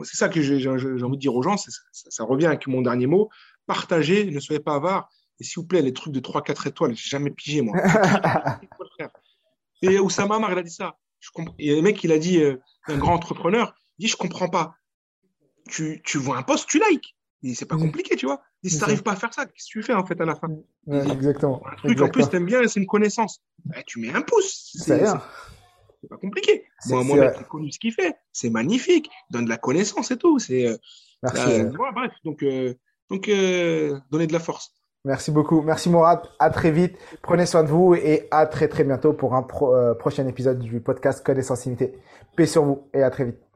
C'est ça que j'ai envie de dire aux gens. Ça, ça, revient avec mon dernier mot. Partagez, ne soyez pas avare. Et s'il vous plaît, les trucs de 3-4 étoiles, j'ai jamais pigé, moi. Et Oussama Amar, il a dit ça. Je Et le mec, il a dit, euh, un grand entrepreneur, il dit, je comprends pas. Tu, tu vois un post, tu likes. C'est pas compliqué, tu vois. Et si t'arrives pas à faire ça, qu'est-ce que tu fais en fait à la fin? Exactement. Un truc en plus t'aimes bien, c'est une connaissance. Bah, tu mets un pouce. C'est pas compliqué. Moi, moi, connu ce qu'il fait. C'est magnifique. Il donne de la connaissance et tout. C'est. Euh, Merci. Euh, bref, donc, euh, donc euh, donner de la force. Merci beaucoup. Merci Mourad. À très vite. Prenez soin de vous et à très très bientôt pour un pro, euh, prochain épisode du podcast Connaissance Limitée. Paix sur vous et à très vite.